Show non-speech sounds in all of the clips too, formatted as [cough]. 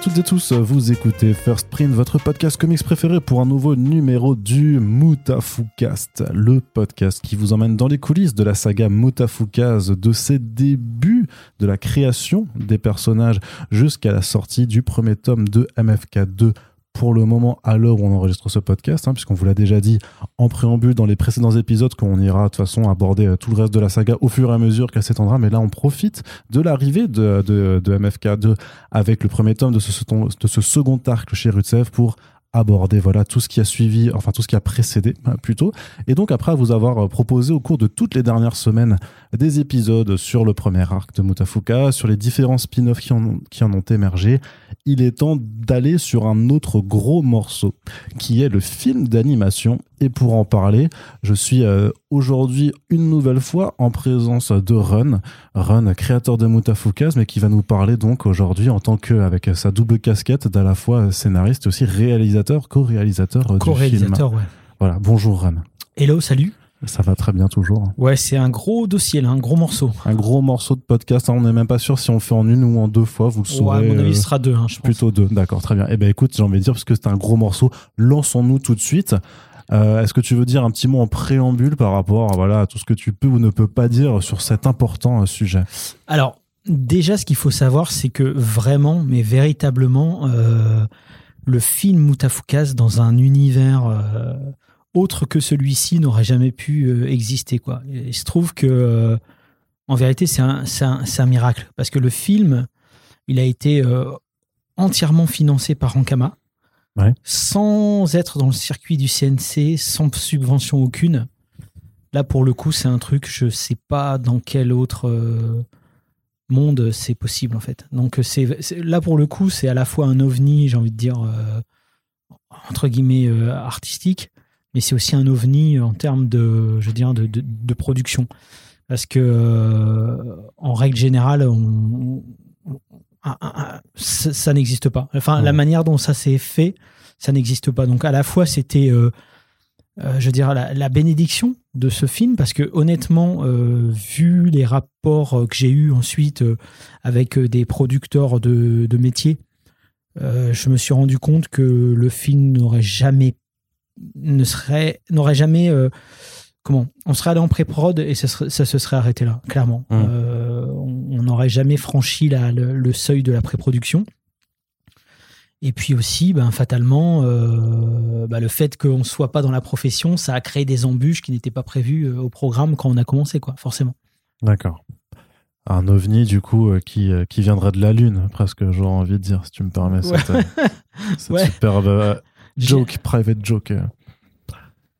À toutes et tous, vous écoutez First Print, votre podcast comics préféré pour un nouveau numéro du Mutafukast, le podcast qui vous emmène dans les coulisses de la saga Mutafukaz, de ses débuts, de la création des personnages jusqu'à la sortie du premier tome de MFK2 pour le moment à l'heure où on enregistre ce podcast, hein, puisqu'on vous l'a déjà dit en préambule dans les précédents épisodes qu'on ira de toute façon aborder euh, tout le reste de la saga au fur et à mesure qu'elle s'étendra. Mais là, on profite de l'arrivée de, de, de, MFK2 avec le premier tome de ce, de ce second arc chez Rutsev pour aborder voilà tout ce qui a suivi, enfin tout ce qui a précédé euh, plutôt. Et donc après vous avoir euh, proposé au cours de toutes les dernières semaines des épisodes sur le premier arc de Mutafuka, sur les différents spin-offs qui qui en ont émergé, il est temps d'aller sur un autre gros morceau qui est le film d'animation. Et pour en parler, je suis euh, aujourd'hui une nouvelle fois en présence de Run, Run, créateur de Mutafukaz, mais qui va nous parler donc aujourd'hui en tant que, avec sa double casquette d'à la fois scénariste et aussi réalisateur, co-réalisateur co du film. Ouais. Voilà, bonjour Run. Hello, salut. Ça va très bien toujours. Ouais, c'est un gros dossier là, un gros morceau. Un gros morceau de podcast. Hein. On n'est même pas sûr si on fait en une ou en deux fois. Vous le saurez. Ouais, à mon avis, ce sera deux. Hein, je plutôt deux. D'accord, très bien. Eh ben, écoute, j'ai envie de dire parce que c'est un gros morceau. Lançons-nous tout de suite. Euh, Est-ce que tu veux dire un petit mot en préambule par rapport, voilà, à tout ce que tu peux ou ne peux pas dire sur cet important euh, sujet? Alors, déjà, ce qu'il faut savoir, c'est que vraiment, mais véritablement, euh, le film Moutafoukaz dans un univers autre que celui-ci n'aurait jamais pu exister. Quoi. il se trouve que, en vérité, c'est un, un, miracle. Parce que le film, il a été entièrement financé par Ankama, sans être dans le circuit du CNC, sans subvention aucune. Là, pour le coup, c'est un truc, je ne sais pas dans quel autre euh, monde c'est possible, en fait. Donc, c'est là, pour le coup, c'est à la fois un ovni, j'ai envie de dire, euh, entre guillemets, artistique, mais c'est aussi un ovni en termes de, je veux dire, de, de, production. Parce que, euh, en règle générale, on, on, ça, ça n'existe pas. Enfin, ouais. la manière dont ça s'est fait, ça n'existe pas. Donc, à la fois, c'était, euh, euh, je veux dire, la, la, bénédiction de ce film, parce que honnêtement, euh, vu les rapports que j'ai eus ensuite avec des producteurs de, de métiers, je me suis rendu compte que le film n'aurait jamais ne serait n'aurait jamais comment on serait allé en pré-prod et ça, serait, ça, se serait arrêté là clairement mmh. euh, on n'aurait jamais franchi la, le, le, seuil de la pré-production et puis aussi ben, fatalement euh, ben, le fait qu'on ne soit pas dans la profession ça a créé des embûches qui n'étaient pas prévues euh, au programme quand on a commencé quoi forcément d'accord un ovni du coup euh, qui, qui viendrait de la lune presque j'aurais envie de dire si tu me permets ouais. cette, cette ouais. [laughs] superbe joke, private joke.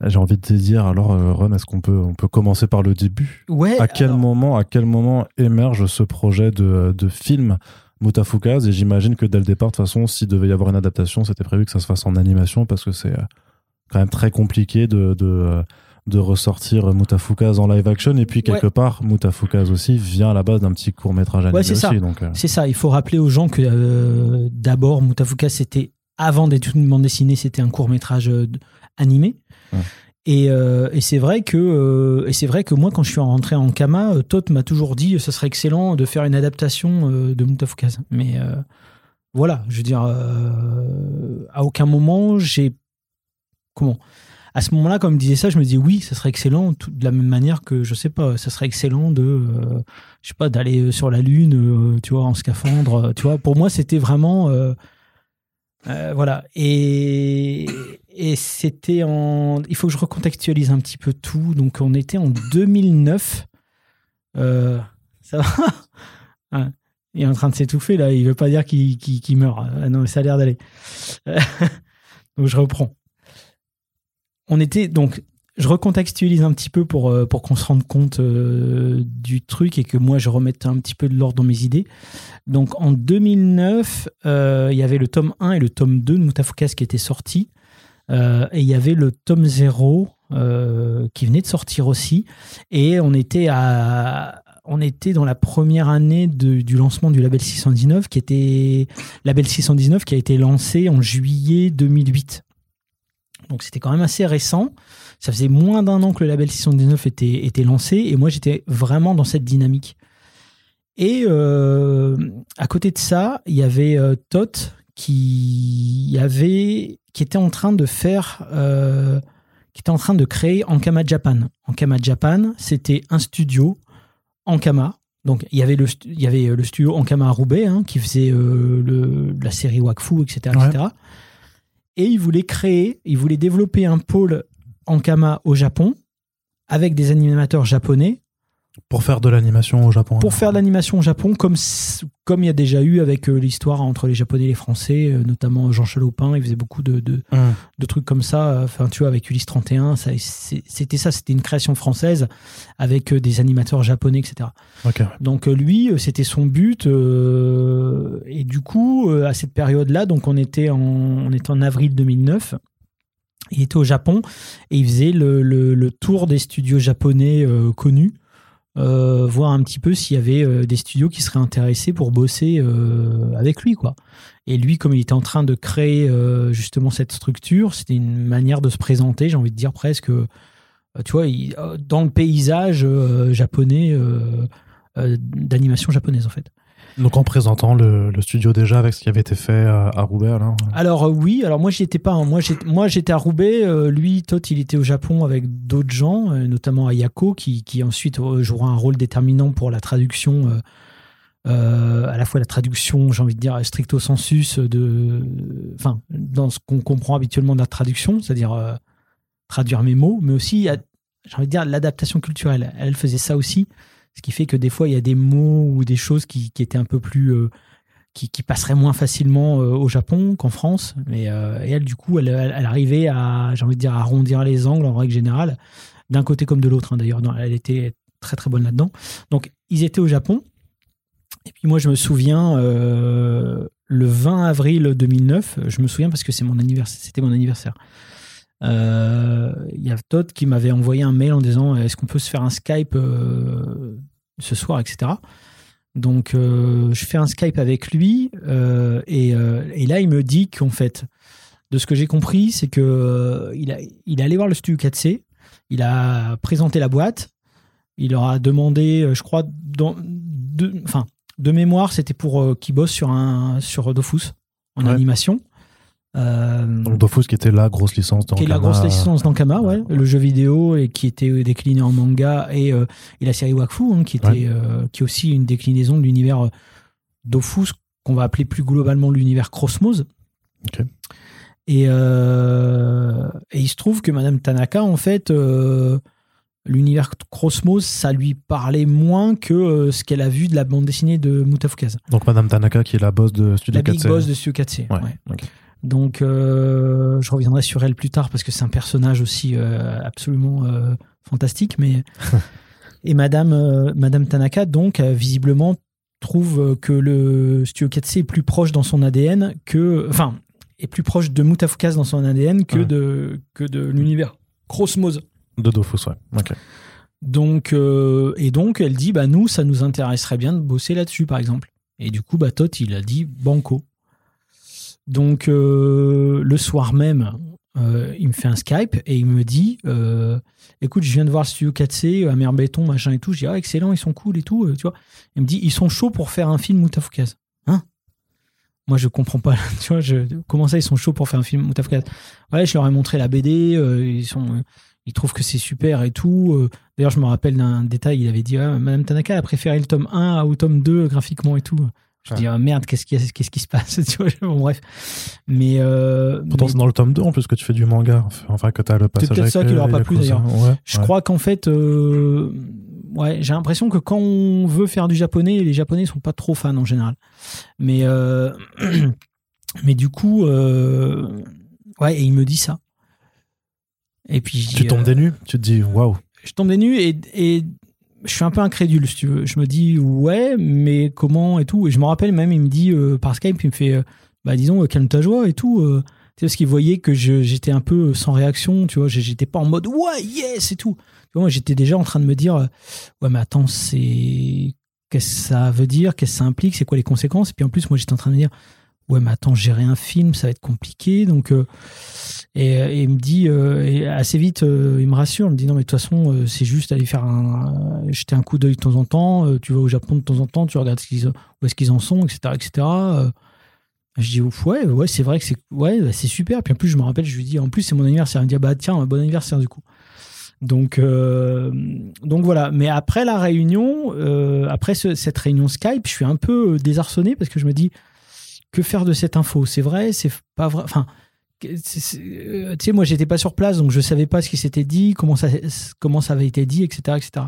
J'ai envie de te dire, alors, euh, Ron, est-ce qu'on peut, on peut commencer par le début? Ouais. À quel alors... moment, à quel moment émerge ce projet de, de film Mutafukaz Et j'imagine que dès le départ, de toute façon, s'il devait y avoir une adaptation, c'était prévu que ça se fasse en animation parce que c'est quand même très compliqué de, de, de ressortir Mutafukaz en live action. Et puis, quelque ouais. part, Mutafukaz aussi vient à la base d'un petit court métrage animé ouais, c'est aussi. Ça. Donc, euh... C'est ça. Il faut rappeler aux gens que euh, d'abord, Mutafukaz, c'était avant d'être une bande dessinée, c'était un court métrage euh, animé. Euh, et c'est vrai que euh, et c'est vrai que moi quand je suis rentré en Kama, euh, Todd m'a toujours dit ce serait excellent de faire une adaptation de Mutafukaz. Mais voilà, je veux dire, à aucun moment j'ai comment? À ce moment-là, quand il me disait ça, je me disais oui, ça serait excellent, de la même manière que je sais pas, ça serait excellent de, je sais pas, d'aller sur la lune, tu vois, en scaphandre, tu vois. Pour moi, c'était vraiment voilà. Et, et c'était en. Il faut que je recontextualise un petit peu tout. Donc, on était en 2009. Euh, ça va? [laughs] Il est en train de s'étouffer, là. Il veut pas dire qu'il qu qu meurt. Ah, non, ça a l'air d'aller. [laughs] donc, je reprends. On était. Donc, je recontextualise un petit peu pour, euh, pour qu'on se rende compte euh, du truc et que moi je remette un petit peu de l'ordre dans mes idées. Donc en 2009, euh, il y avait le tome 1 et le tome 2 de Mutafukas qui étaient sortis. Euh, et il y avait le tome 0 euh, qui venait de sortir aussi. Et on était, à, on était dans la première année de, du lancement du label 619, qui était label 619 qui a été lancé en juillet 2008. Donc c'était quand même assez récent. Ça faisait moins d'un an que le label 619 était, était lancé et moi j'étais vraiment dans cette dynamique. Et euh, à côté de ça, il y avait euh, Tot qui avait qui était en train de faire euh, qui était en train de créer Ankama Japan. Ankama Japan, c'était un studio Ankama. Donc il y avait le stu- il y avait le studio Ankama à Roubaix hein, qui faisait euh, le, la série Wakfu, etc., etc. Et il voulait créer, il voulait développer un pôle Ankama au Japon avec des animateurs japonais Pour faire de l'animation au Japon. pour faire de l'animation au Japon, comme comme il y a déjà eu avec euh, l'histoire entre les Japonais et les Français, euh, notamment Jean Chalopin, il faisait beaucoup de, de, de trucs comme ça. euh, Enfin, tu vois, avec Ulysse 31, ça, c'est- c'était ça, c'était une création française avec des animateurs japonais, etc. Donc lui, c'était son but. euh, et du coup, à cette période-là, donc on était en, on était en avril 2009. Il était au Japon et il faisait le, le- le tour des studios japonais euh, connus, euh, voir un petit peu s'il y avait euh, des studios qui seraient intéressés pour bosser euh, avec lui, quoi. Et lui, comme il était en train de créer justement cette structure, c'était une manière de se présenter, j'ai envie de dire presque, tu vois, dans le paysage japonais. d'animation japonaise en fait. Donc en présentant le, studio déjà avec ce qui avait été fait à, à Roubaix, alors. Alors euh, oui, alors moi j'y étais pas. hein. Moi j'étais, à Roubaix. euh, lui, Tot, il était au Japon avec d'autres gens, euh, notamment Ayako, qui, ensuite jouera un rôle déterminant pour la traduction. à la fois la traduction, j'ai envie de dire stricto sensus de, enfin dans ce qu'on comprend habituellement de la traduction, c'est-à-dire traduire mes mots, mais aussi j'ai envie de dire l'adaptation culturelle. Elle faisait ça aussi, ce qui fait que des fois il y a des mots ou des choses qui, qui étaient un peu plus euh, qui, passeraient moins facilement euh, au Japon qu'en France. Mais euh, et elle, du coup, elle, arrivait à, j'ai envie de dire, arrondir les angles en règle générale, d'un côté comme de l'autre. hein, D'ailleurs, elle était très très bonne là-dedans. Donc, ils étaient au Japon. Et puis moi, je me souviens, le 20 avril 2009, je me souviens parce que c'est mon anniversaire, c'était mon anniversaire. Euh, Il y a Todd qui m'avait envoyé un mail en disant est-ce qu'on peut se faire un Skype euh, ce soir, etc. Donc, euh, je fais un Skype avec lui et, et là, il me dit qu'en fait, de ce que j'ai compris, c'est que il, a, il est allé voir le studio 4C, il a présenté la boîte, il leur a demandé, je crois, dans, de, enfin, de mémoire, c'était pour euh, qu'il bosse sur un sur Dofus en Ouais. animation. Euh, Donc Dofus qui était la grosse licence dans qui est la grosse licence d'Ankama, ouais, le jeu vidéo et qui était décliné en manga et, euh, et la série Wakfu, hein, qui était Ouais. euh, qui est aussi une déclinaison de l'univers euh, Dofus qu'on va appeler plus globalement l'univers Crossmose. Et, euh, et il se trouve que Madame Tanaka, en fait, euh, l'univers Crossmose, ça lui parlait moins que euh, ce qu'elle a vu de la bande dessinée de Mutafukaz. Donc Madame Tanaka qui est la boss de Studio La big 4C. boss de Studio 4C. Ouais, ouais. ok. Donc, euh, je reviendrai sur elle plus tard parce que c'est un personnage aussi euh, absolument euh, fantastique. Mais [laughs] et Madame Madame Tanaka donc visiblement trouve que le Studio 4C est plus proche dans son ADN que, enfin, est plus proche de Mutafukaz dans son ADN que Ouais. de que de l'univers Crossmose. De Dofus, ouais. Ok. Donc et donc elle dit bah nous ça nous intéresserait bien de bosser là-dessus par exemple. Et du coup bah Tot il a dit banco. Donc euh, le soir même euh, il me fait un Skype et il me dit euh, écoute je viens de voir Studio 4C à béton machin et tout. Je dis ah excellent ils sont cool et tout tu vois. Il me dit ils sont chauds pour faire un film Mutafukaz. Hein? Moi je comprends pas [laughs] tu vois comment ça ils sont chauds pour faire un film Mutafukaz. Ouais je leur ai montré la BD ils sont trouvent que c'est super et tout. D'ailleurs, je me rappelle d'un détail, il avait dit ah, Madame Tanaka a préféré le tome 1 au tome 2 graphiquement et tout. Je dis ah, merde, qu'est-ce qui, qu'est-ce qui se passe? [laughs] Tu vois, bon, Bref. Mais. Euh, Pourtant, mais c'est dans le tome 2 en plus que tu fais du manga. Enfin, que t'as le passage. peut-être avec ça qui leur a pas plu, d'ailleurs. Ouais, je ouais. crois qu'en fait, euh, ouais, j'ai l'impression que quand on veut faire du japonais, les japonais sont pas trop fans en général. Mais, euh, [clears throat] mais du coup, ouais, et il me dit ça. Et puis Tu tombes des nues, tu te dis waouh. je tombe des nues et, et je suis un peu incrédule, si tu veux. Je me dis, ouais, mais comment et tout. Et je me rappelle même, il me dit euh, par Skype, il me fait, euh, bah disons, euh, calme ta joie et tout. tu sais, parce qu'il voyait que j'étais un peu sans réaction, tu vois. J'étais pas en mode, ouais, yes et tout. Tu vois, j'étais déjà en train de me dire, ouais, mais attends, c'est. Qu'est-ce que ça veut dire? Qu'est-ce que ça implique? C'est quoi les conséquences? Et puis en plus, moi, j'étais en train de me dire, ouais, mais attends, gérer un film, ça va être compliqué. Donc, et, et il me dit, euh, assez vite, euh, il me rassure, il me dit, non, mais de toute façon, euh, c'est juste aller faire un, euh, jeter un coup d'œil de temps en temps. euh, tu vas au Japon de temps en temps, tu regardes où est-ce qu'ils en sont, etc., etc. Euh, je dis, ouais, ouais, c'est vrai que c'est, ouais, bah, c'est super. Puis en plus, je me rappelle, je lui dis, en plus, c'est mon anniversaire. Il me dit, ah bah tiens, bon anniversaire du coup. Donc, euh, donc voilà. Mais après la réunion, euh, après ce- cette réunion Skype, je suis un peu euh, désarçonné parce que je me dis que faire de cette info? C'est vrai? C'est pas vrai? Enfin, euh, tu sais, moi, j'étais pas sur place, donc je savais pas ce qui s'était dit, comment ça, comment ça avait été dit, etc., etc.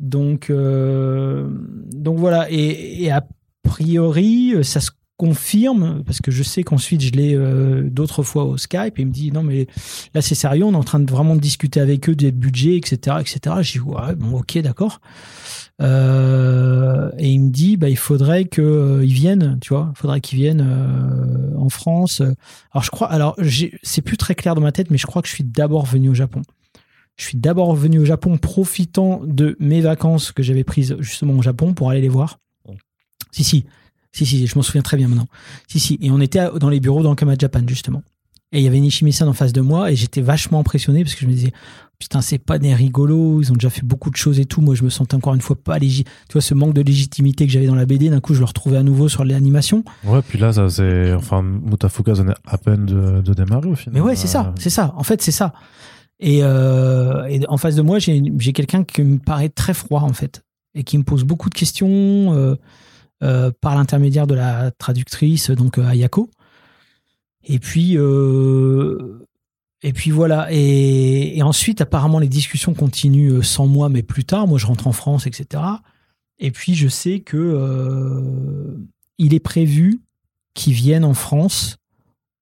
Donc, euh, donc voilà. Et, et a priori, euh, ça se confirme parce que je sais qu'ensuite je l'ai euh, d'autres fois au Skype et il me dit non mais là c'est sérieux on est en train de vraiment discuter avec eux des budgets etc etc je dis ouais bon ok d'accord. Euh, et il me dit bah il faudrait que euh, viennent tu vois il faudrait qu'ils viennent en France. Alors je crois alors j'ai- c'est plus très clair dans ma tête mais je crois que je suis d'abord venu au Japon. Je suis d'abord venu au Japon profitant de mes vacances que j'avais prises justement au Japon pour aller les voir. Si si si, si, je m'en souviens très bien maintenant. Si, si. Et on était à- dans les bureaux d'Ankama Japan, justement. Et il y avait Nishimi-san en face de moi, et j'étais vachement impressionné parce que je me disais, putain, c'est pas des rigolos, ils ont déjà fait beaucoup de choses et tout. Moi, je me sentais encore une fois pas légitime. Tu vois, ce manque de légitimité que j'avais dans la BD, d'un coup, je le retrouvais à nouveau sur l'animation. Ouais, puis là, ça c'est. Enfin, Mutafuka venait à peine de, de démarrer au final. Mais ouais, c'est ça, c'est ça. En fait, c'est ça. Et, euh, et en face de moi, j'ai j'ai quelqu'un qui me paraît très froid, en fait, et qui me pose beaucoup de questions euh, par l'intermédiaire de la traductrice, donc euh, Ayako. Et puis, euh, et puis voilà. Et, et ensuite, apparemment, les discussions continuent euh, sans moi, mais plus tard. Moi, je rentre en France, etc. Et puis, je sais que euh, il est prévu qu'ils viennent en France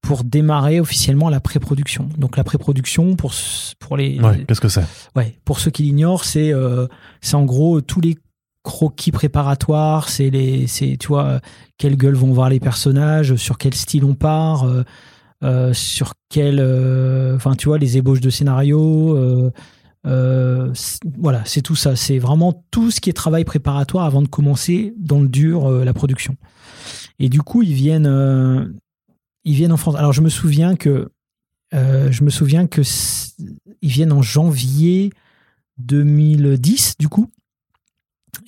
pour démarrer officiellement la pré-production. Donc la pré-production pour pour les Ouais, qu'est-ce que c'est? Ouais, pour ceux qui l'ignorent, c'est euh, c'est en gros tous les croquis préparatoires, c'est les c'est tu vois quelle gueule vont voir les personnages, sur quel style on part, euh, euh, sur quel euh, enfin tu vois les ébauches de scénario voilà, c'est tout ça. C'est vraiment tout ce qui est travail préparatoire avant de commencer dans le dur la production. Et du coup, ils viennent, ils viennent en France. Alors, je me souviens que, je me souviens que ils viennent en janvier 2010, du coup.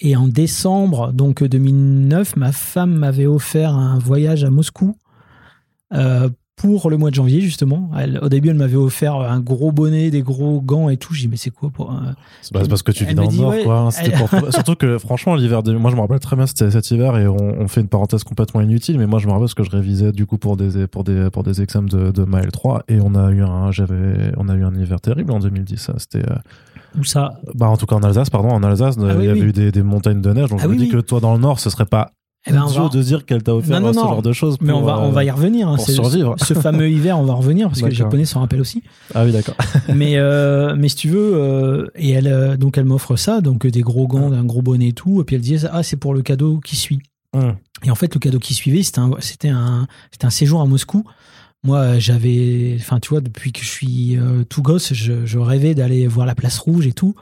Et en décembre, donc 2009, ma femme m'avait offert un voyage à Moscou euh, pour le mois de janvier, justement. Elle- au début, elle m'avait offert un gros bonnet, des gros gants et tout. J'ai dit, mais c'est quoi pour un- C'est parce que tu vis dans me le nord, ouais, quoi. C'était elle- pour- Surtout que, franchement, l'hiver, de... moi, je me rappelle très bien, c'était cet hiver, et on, on fait une parenthèse complètement inutile, mais moi, je me rappelle parce que je révisais, du coup, pour des, pour des, pour des examens de, de Maël 3, et on a eu un, j'avais, on a eu un hiver terrible en 2010, ça. C'était, euh, Où ça? bah, en tout cas, en Alsace, pardon, en Alsace, Ah il oui, y avait oui. eu des, des montagnes de neige, donc Ah je me oui, dis que toi, dans le nord, ce serait pas Eh ben, on idiot va- de dire qu'elle t'a offert Non, non, ce genre de choses. Mais on va, on euh, va y revenir. hein. pour survivre. Ce fameux hiver, on va revenir parce que les. Japonais s'en rappellent aussi. Ah oui, d'accord. [laughs] mais, euh, mais si tu veux, euh, et elle, donc elle m'offre ça, donc des gros gants, un gros bonnet et tout. Et puis elle disait, ah, c'est pour le cadeau qui suit. Hum. Et en fait, le cadeau qui suivait, c'était un, c'était un, c'était un séjour à Moscou. Moi, j'avais, enfin, tu vois, depuis que je suis euh, tout gosse, je, je rêvais d'aller voir la place rouge et tout.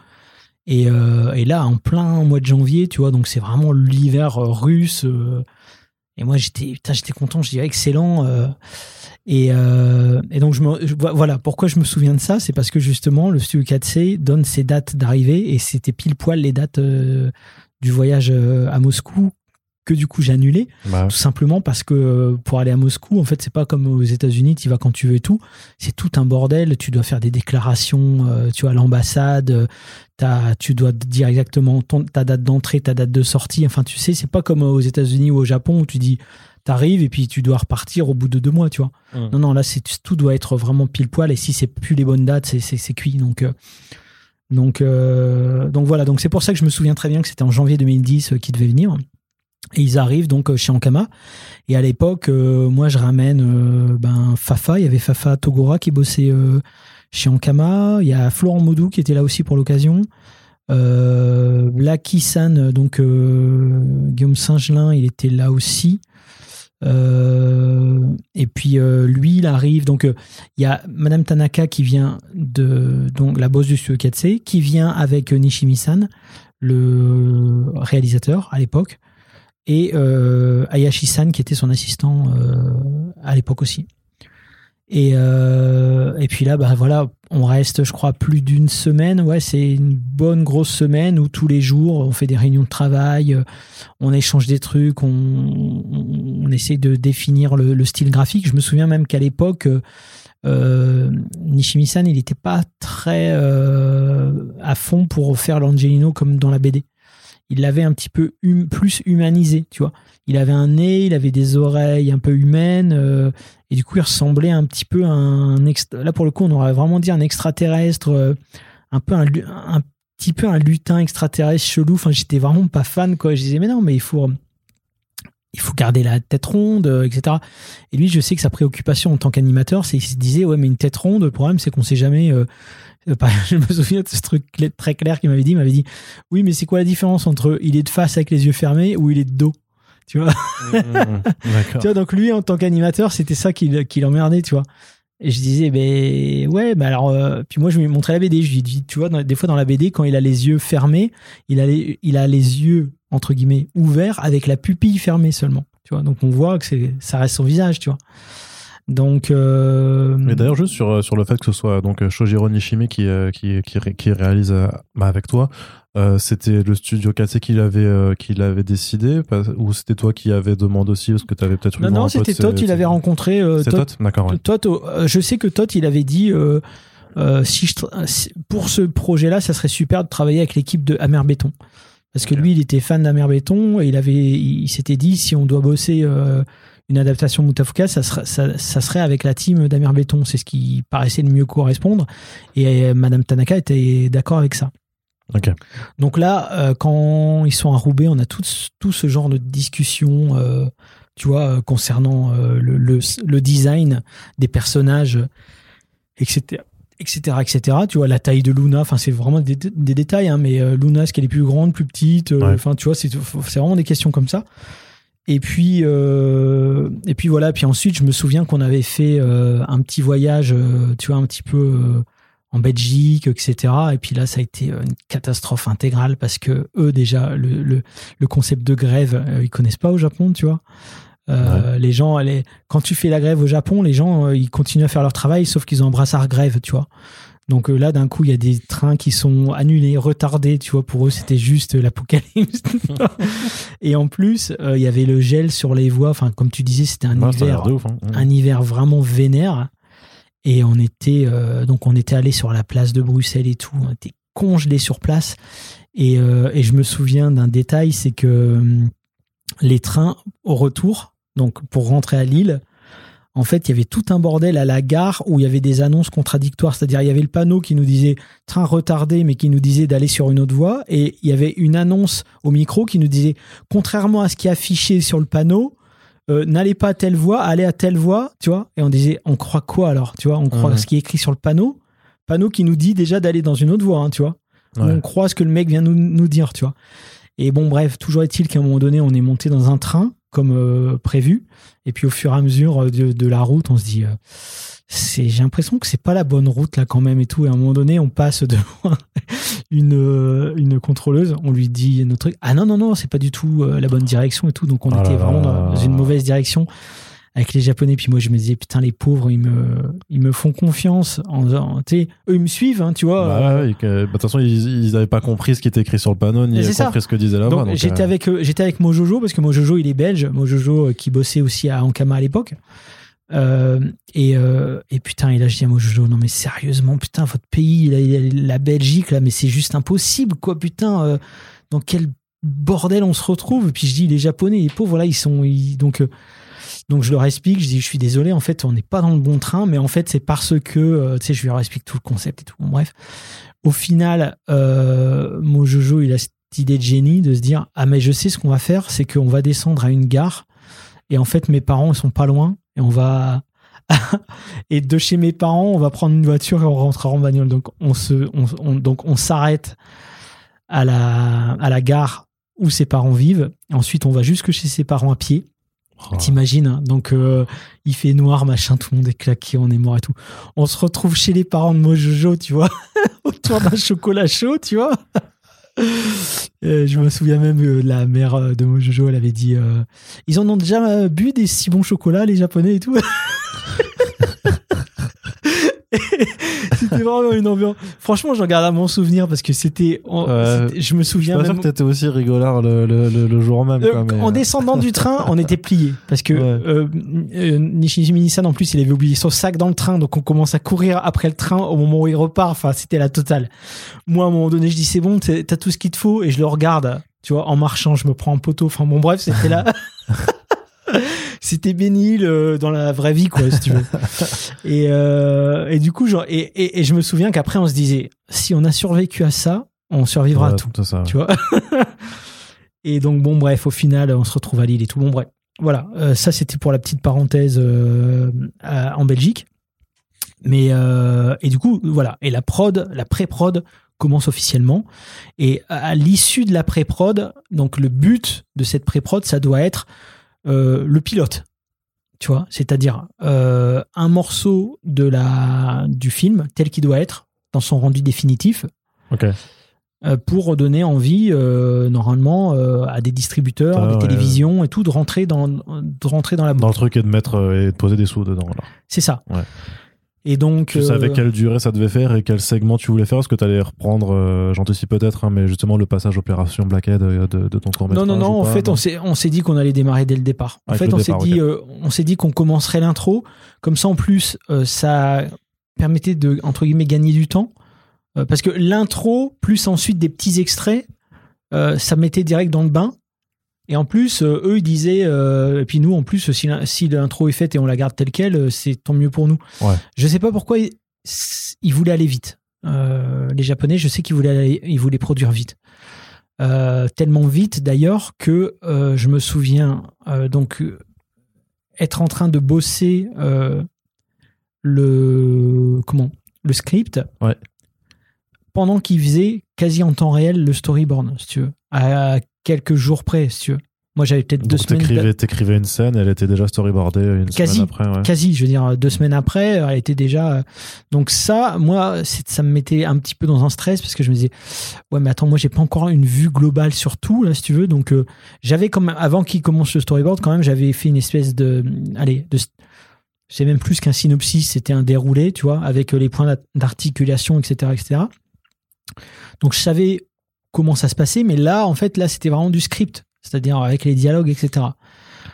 Et, euh, et là, en plein mois de janvier, tu vois, donc c'est vraiment l'hiver euh, russe. euh, et moi, j'étais, putain, j'étais content. Je disais excellent. et, donc, voilà, pourquoi je me souviens de ça, c'est parce que justement, le studio 4C donne ses dates d'arrivée et c'était pile poil les dates du voyage à Moscou que du coup j'ai annulé. Bah, Tout simplement parce que euh, pour aller à Moscou, en fait, c'est pas comme aux États-Unis, tu vas quand tu veux et tout. C'est tout un bordel. Tu dois faire des déclarations, euh, tu vois, à l'ambassade. euh, t'as- tu dois dire exactement ton- ta date d'entrée, ta date de sortie. Enfin, tu sais, c'est pas comme aux États-Unis ou au Japon où tu dis t'arrives et puis tu dois repartir au bout de deux mois, tu vois. Hum. Non, non, là, c'est tout doit être vraiment pile poil. Et si c'est plus les bonnes dates, c'est c'est cuit. Donc euh, donc euh, donc voilà. Donc c'est pour ça que je me souviens très bien que c'était en janvier 2010 euh, qu'ils devaient venir. Et ils arrivent donc euh, chez Ankama. Et à l'époque, euh, moi, je ramène euh, ben, Fafa. Il y avait Fafa Togora qui bossait chez Ankama. Il y a Florent Modou qui était là aussi pour l'occasion. Euh, Blacky San, donc Guillaume Singelin, il était là aussi. Et puis lui, il arrive. Donc il y a Madame Tanaka qui vient de donc la boss du studio Katsei, qui vient avec Nishimi-san, le réalisateur à l'époque. Et euh, Ayashi-san qui était son assistant euh, à l'époque aussi. Et, euh, puis là, bah voilà, on reste, je crois, plus d'une semaine. Ouais, c'est une bonne grosse semaine où tous les jours, on fait des réunions de travail, on échange des trucs, on, on, essaie de définir le, le, style graphique. Je me souviens même qu'à l'époque, euh, Nishimi-san, il n'était pas très à fond pour faire l'Angelino comme dans la BD. Il l'avait un petit peu hum, plus humanisé, tu vois. Il avait un nez, il avait des oreilles un peu humaines, euh, et du coup, il ressemblait un petit peu à un. Là, pour le coup, on aurait vraiment dit un extraterrestre, euh, un peu un, un, petit peu un lutin extraterrestre chelou. Enfin, j'étais vraiment pas fan, quoi. Je disais, mais non, mais il faut il faut garder la tête ronde, euh, etc. Et lui, je sais que sa préoccupation en tant qu'animateur, c'est qu'il se disait, ouais, mais une tête ronde, le problème, c'est qu'on sait jamais. [laughs] je me souviens de ce truc très clair qu'il m'avait dit. Il m'avait dit, oui, mais c'est quoi la différence entre il est de face avec les yeux fermés ou il est de dos? [laughs] Tu vois? Mmh, mmh. Tu vois, donc lui, en tant qu'animateur, c'était ça qui, qui l'emmerdait, tu vois. Et je disais, ben ouais, bah alors, euh, puis moi je lui montrais la BD. Je lui dis, tu vois, des fois dans la BD, quand il a les yeux fermés, il a les, il a les yeux entre guillemets ouverts avec la pupille fermée seulement. Tu vois, donc on voit que ça reste son visage, tu vois. Donc. Euh... Mais d'ailleurs, juste sur, sur le fait que ce soit donc Shojiro Nishimi qui, euh, qui, qui, qui réalise euh, bah, avec toi, euh, c'était le studio Kase qui l'avait euh, qui l'avait décidé ou c'était toi qui avais demandé aussi parce que tu avais peut-être eu non non c'était Todd il avait rencontré euh, c'est Todd d'accord ouais. Todd je sais que Todd il avait dit si, je, pour ce projet là ça serait super de travailler avec l'équipe de Amer Béton parce que lui il était fan d'Amer Béton et il avait il, s'était dit si on doit bosser une adaptation Mutafuka, ça, sera, ça, ça, serait avec la team d'Amer Béton. C'est ce qui paraissait le mieux correspondre. Et Madame Tanaka était d'accord avec ça. Donc là, euh, quand ils sont à Roubaix, on a tout, tout ce genre de discussion, euh, tu vois, euh, concernant le, le, design des personnages, etc. Etc, etc. Tu vois, la taille de Luna, enfin, c'est vraiment des, des détails, hein, mais Luna, est-ce qu'elle est plus grande, plus petite Enfin, tu vois, c'est vraiment des questions comme ça. Et puis, et puis voilà. Puis ensuite, je me souviens qu'on avait fait un petit voyage, tu vois, un petit peu en Belgique, etc. Et puis là, ça a été euh, une catastrophe intégrale parce que eux, déjà, le, le, concept de grève, euh, ils connaissent pas au Japon, tu vois. Euh, Les gens, les, quand tu fais la grève au Japon, les gens, euh, ils continuent à faire leur travail, sauf qu'ils ont un brassard grève, tu vois. Donc là, d'un coup, il y a des trains qui sont annulés, retardés, tu vois. Pour eux, c'était juste l'apocalypse. [laughs] et en plus, il y avait le gel sur les voies. Enfin, comme tu disais, c'était un hiver, hein. un hiver vraiment vénère. Et on était euh, donc on était allé sur la place de Bruxelles et tout, on était congelé sur place. Et, euh, et je me souviens d'un détail, c'est que hum, les trains au retour, donc pour rentrer à Lille, en fait, il y avait tout un bordel à la gare où il y avait des annonces contradictoires. C'est-à-dire, il y avait le panneau qui nous disait train retardé, mais qui nous disait d'aller sur une autre voie. Et il y avait une annonce au micro qui nous disait, contrairement à ce qui est affiché sur le panneau, euh, n'allez pas à telle voie, allez à telle voie, tu vois. Et on disait, on croit quoi alors, tu vois On croit ce qui est écrit sur le panneau, panneau qui nous dit déjà d'aller dans une autre voie, hein, tu vois. On croit ce que le mec vient nous, nous dire, tu vois. Et bon, bref, toujours est-il qu'à un moment donné, on est monté dans un train comme euh, prévu, et puis au fur et à mesure de, de la route, on se dit. Euh, c'est j'ai l'impression que c'est pas la bonne route là quand même et tout. Et à un moment donné on passe [laughs] devant une euh, une contrôleuse. On lui dit notre truc. Ah non non non c'est pas du tout euh, la bonne direction et tout. Donc on oh était vraiment dans une mauvaise direction avec les japonais puis moi je me disais putain les pauvres ils me ils me font confiance en sais eux ils me suivent hein, tu vois bah, ouais, bah, de toute façon ils, ils avaient pas compris ce qui était écrit sur le panneau ni compris ce que disait la voix j'étais euh, avec j'étais avec Mojojo parce que Mojojo il est belge Mojojo qui bossait aussi à Ankama à l'époque euh, et, euh, et, putain, et là je dis à Mojojo, non mais sérieusement, putain, votre pays, la, Belgique, là, mais c'est juste impossible, quoi, putain, euh, dans quel bordel on se retrouve? Et puis je dis, les Japonais, les pauvres, là, ils sont. donc, donc je leur explique, je dis, je suis désolé, en fait, on n'est pas dans le bon train, mais en fait, c'est parce que, tu sais, je leur explique tout le concept et tout. bref, au final, Mojojo, il a cette idée de génie de se dire, ah, mais je sais ce qu'on va faire, c'est qu'on va descendre à une gare. Et en fait, mes parents, ils sont pas loin et on va [laughs] et de chez mes parents, on va prendre une voiture et on rentrera en bagnole. Donc on se, on, donc on s'arrête à la, à la gare où ses parents vivent. Ensuite, on va jusque chez ses parents à pied. Oh. T'imagines hein Donc euh, il fait noir, machin, tout le monde est claqué, on est mort et tout. On se retrouve chez les parents de Mojojo, tu vois, [laughs] autour d'un chocolat chaud, tu vois. Je me souviens même euh, la mère euh, de Mojojo, elle avait dit euh, Ils en ont déjà bu des si bons chocolats, les Japonais et tout. C'était vraiment une ambiance. Franchement, j'en garde à mon souvenir parce que c'était. je me souviens même. que t'étais aussi rigolard le, le, le, le jour même. Euh, quoi, mais, en euh, descendant du train, on était pliés parce que Ouais. euh, euh, en plus, il avait oublié son sac dans le train, donc on commence à courir après le train au moment où il repart. Enfin, c'était la totale. Moi, à un moment donné, je dis c'est bon, t'as tout ce qu'il te faut, et je le regarde. Tu vois, en marchant, je me prends en poteau. Enfin bon, bref, c'était là. [laughs] c'était bénil euh, dans la vraie vie, quoi, si tu veux. [laughs] Et, euh, et du coup, genre, et, et, et je me souviens qu'après, on se disait, si on a survécu à ça, on survivra à tout ça. tu vois. [laughs] et donc bon bref, au final, on se retrouve à Lille et tout. Bon bref, voilà. Euh, ça c'était pour la petite parenthèse à- en Belgique. Mais et du coup voilà. Et la prod, la pré-prod commence officiellement. Et à, à l'issue de la pré-prod, donc le but de cette pré-prod, ça doit être euh, le pilote. Tu vois, c'est-à-dire euh, un morceau de la du film tel qu'il doit être dans son rendu définitif euh, pour donner envie normalement à des distributeurs, Ah, des ouais. télévisions et tout de rentrer dans de rentrer dans la Dans boucle. le truc et de mettre et de poser des sous dedans. C'est ça. Ouais. Et donc Tu euh, savais quelle durée ça devait faire et quel segment tu voulais faire Est-ce que tu allais reprendre, euh, j'anticipe peut-être, hein, mais justement le passage opération Blackhead euh, de, de ton court non non non, en fait on s'est on s'est dit qu'on allait démarrer dès le départ. En Avec fait, on s'est dit ok. euh, on s'est dit qu'on commencerait l'intro comme ça en plus euh, ça permettait de entre guillemets gagner du temps Euh, parce que l'intro plus ensuite des petits extraits euh, ça mettait direct dans le bain. Et en plus, euh, eux, ils disaient, euh, et puis nous, en plus, si l'in- si l'intro est faite et on la garde telle quelle, euh, c'est tant mieux pour nous. Ouais. Je sais pas pourquoi ils, ils voulaient aller vite. Euh, les Japonais, je sais qu'ils voulaient, aller- ils voulaient produire vite. Euh, tellement vite d'ailleurs que je me souviens donc être en train de bosser le comment le script Ouais. pendant qu'ils faisaient quasi en temps réel le storyboard si tu veux à quelques jours près si tu veux moi j'avais peut-être deux semaines t'écrivais, t'écrivais une scène, elle était déjà storyboardée une Quasi. semaine après. Ouais. quasi, je veux dire, deux semaines après, elle était déjà. Donc ça, moi, ça me mettait un petit peu dans un stress parce que je me disais, ouais, mais attends, moi, j'ai pas encore une vue globale sur tout là, si tu veux. Donc euh, j'avais quand même, avant qu'il commence le storyboard, quand même, j'avais fait une espèce de, allez, de, c'est même plus qu'un synopsis, c'était un déroulé, tu vois, avec euh, les points d'art- d'articulation, etc., etc. Donc je savais comment ça se passait, mais là, en fait, là, c'était vraiment du script, c'est-à-dire avec les dialogues, etc.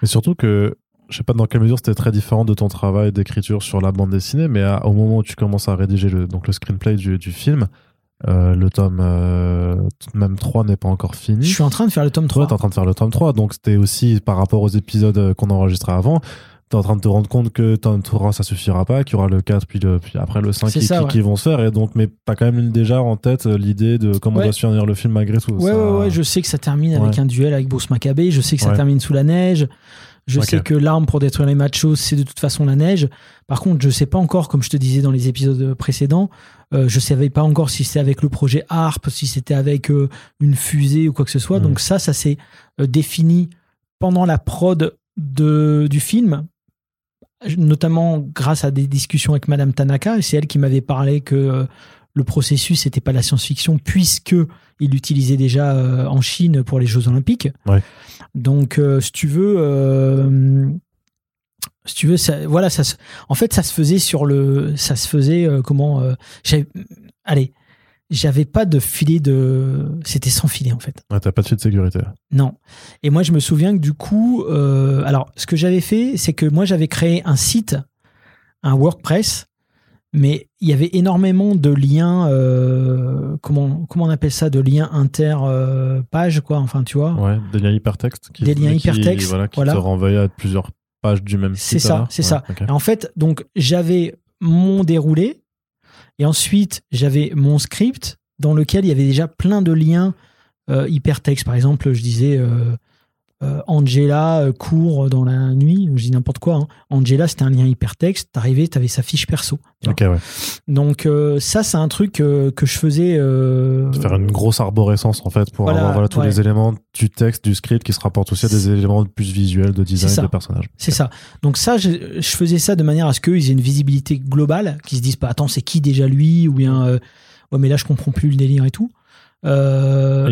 Mais surtout que, je sais pas dans quelle mesure c'était très différent de ton travail d'écriture sur la bande dessinée, mais à- au moment où tu commences à rédiger le, donc le screenplay du, du film, euh, le tome euh, même 3 n'est pas encore fini. Je suis en train de faire le tome 3. Toi, t'es en train de faire le tome 3, donc c'était aussi par rapport aux épisodes euh, qu'on a enregistrés avant. T'es en train de te rendre compte que tome 3, ça suffira pas, qu'il y aura le 4, puis, le, puis après le 5 C'est qui, ça, qui- ouais. qui vont se faire. Et donc, mais t'as quand même déjà en tête euh, l'idée de comment Ouais. doit se finir le film malgré tout. Ouais, Ça- ouais, ouais, je sais que ça termine avec un duel avec Bruce Maccabée, je sais que ça termine sous la neige, je sais que l'arme pour détruire les machos, c'est de toute façon la neige. Par contre, je sais pas encore, comme je te disais dans les épisodes précédents, euh, je savais pas encore si c'était avec le projet ARP, si c'était avec euh, une fusée ou quoi que ce soit. Donc ça, ça s'est euh, défini pendant la prod de, du film, notamment grâce à des discussions avec Madame Tanaka, et c'est elle qui m'avait parlé que euh, le processus n'était pas la science-fiction puisque il l'utilisait déjà euh, en Chine pour les Jeux Olympiques. Ouais. Donc, euh, si tu veux, euh, si tu veux, ça, voilà, ça, se- en fait, ça se faisait sur le, ça se faisait euh, comment euh, Allez, j'avais pas de filet de, c'était sans filet en fait. Ouais, t'as pas de fil de sécurité. Non. Et moi, je me souviens que du coup, euh, alors, ce que j'avais fait, c'est que moi, j'avais créé un site, un WordPress, mais il y avait énormément de liens, euh, comment, comment on appelle ça, de liens inter-pages, quoi, enfin, tu vois. Ouais, des liens hypertextes. Qui, Des liens qui- hypertextes, Voilà, qui voilà. te renvoient à plusieurs pages du même C'est site. ça, c'est Ouais, ça. ok. Et en fait, donc, j'avais mon déroulé, et ensuite, j'avais mon script dans lequel il y avait déjà plein de liens euh, hypertextes. Par exemple, je disais euh, euh, Angela euh, court dans la nuit, je dis n'importe quoi. hein. Angela, c'était un lien hypertexte. T'arrivais, t'avais sa fiche perso. tu vois. Ok, ouais. Donc, euh, ça, c'est un truc euh, que je faisais. Faire une grosse arborescence en fait pour Voilà, avoir voilà, tous ouais. les éléments du texte, du script qui se rapportent aussi à des éléments plus visuels, de design, de personnages. C'est ça. Donc ça, je, je faisais ça de manière à ce qu'ils aient une visibilité globale, qu'ils se disent pas, attends, c'est qui déjà lui Ou bien, ouais, mais là, je comprends plus le délire et tout. Et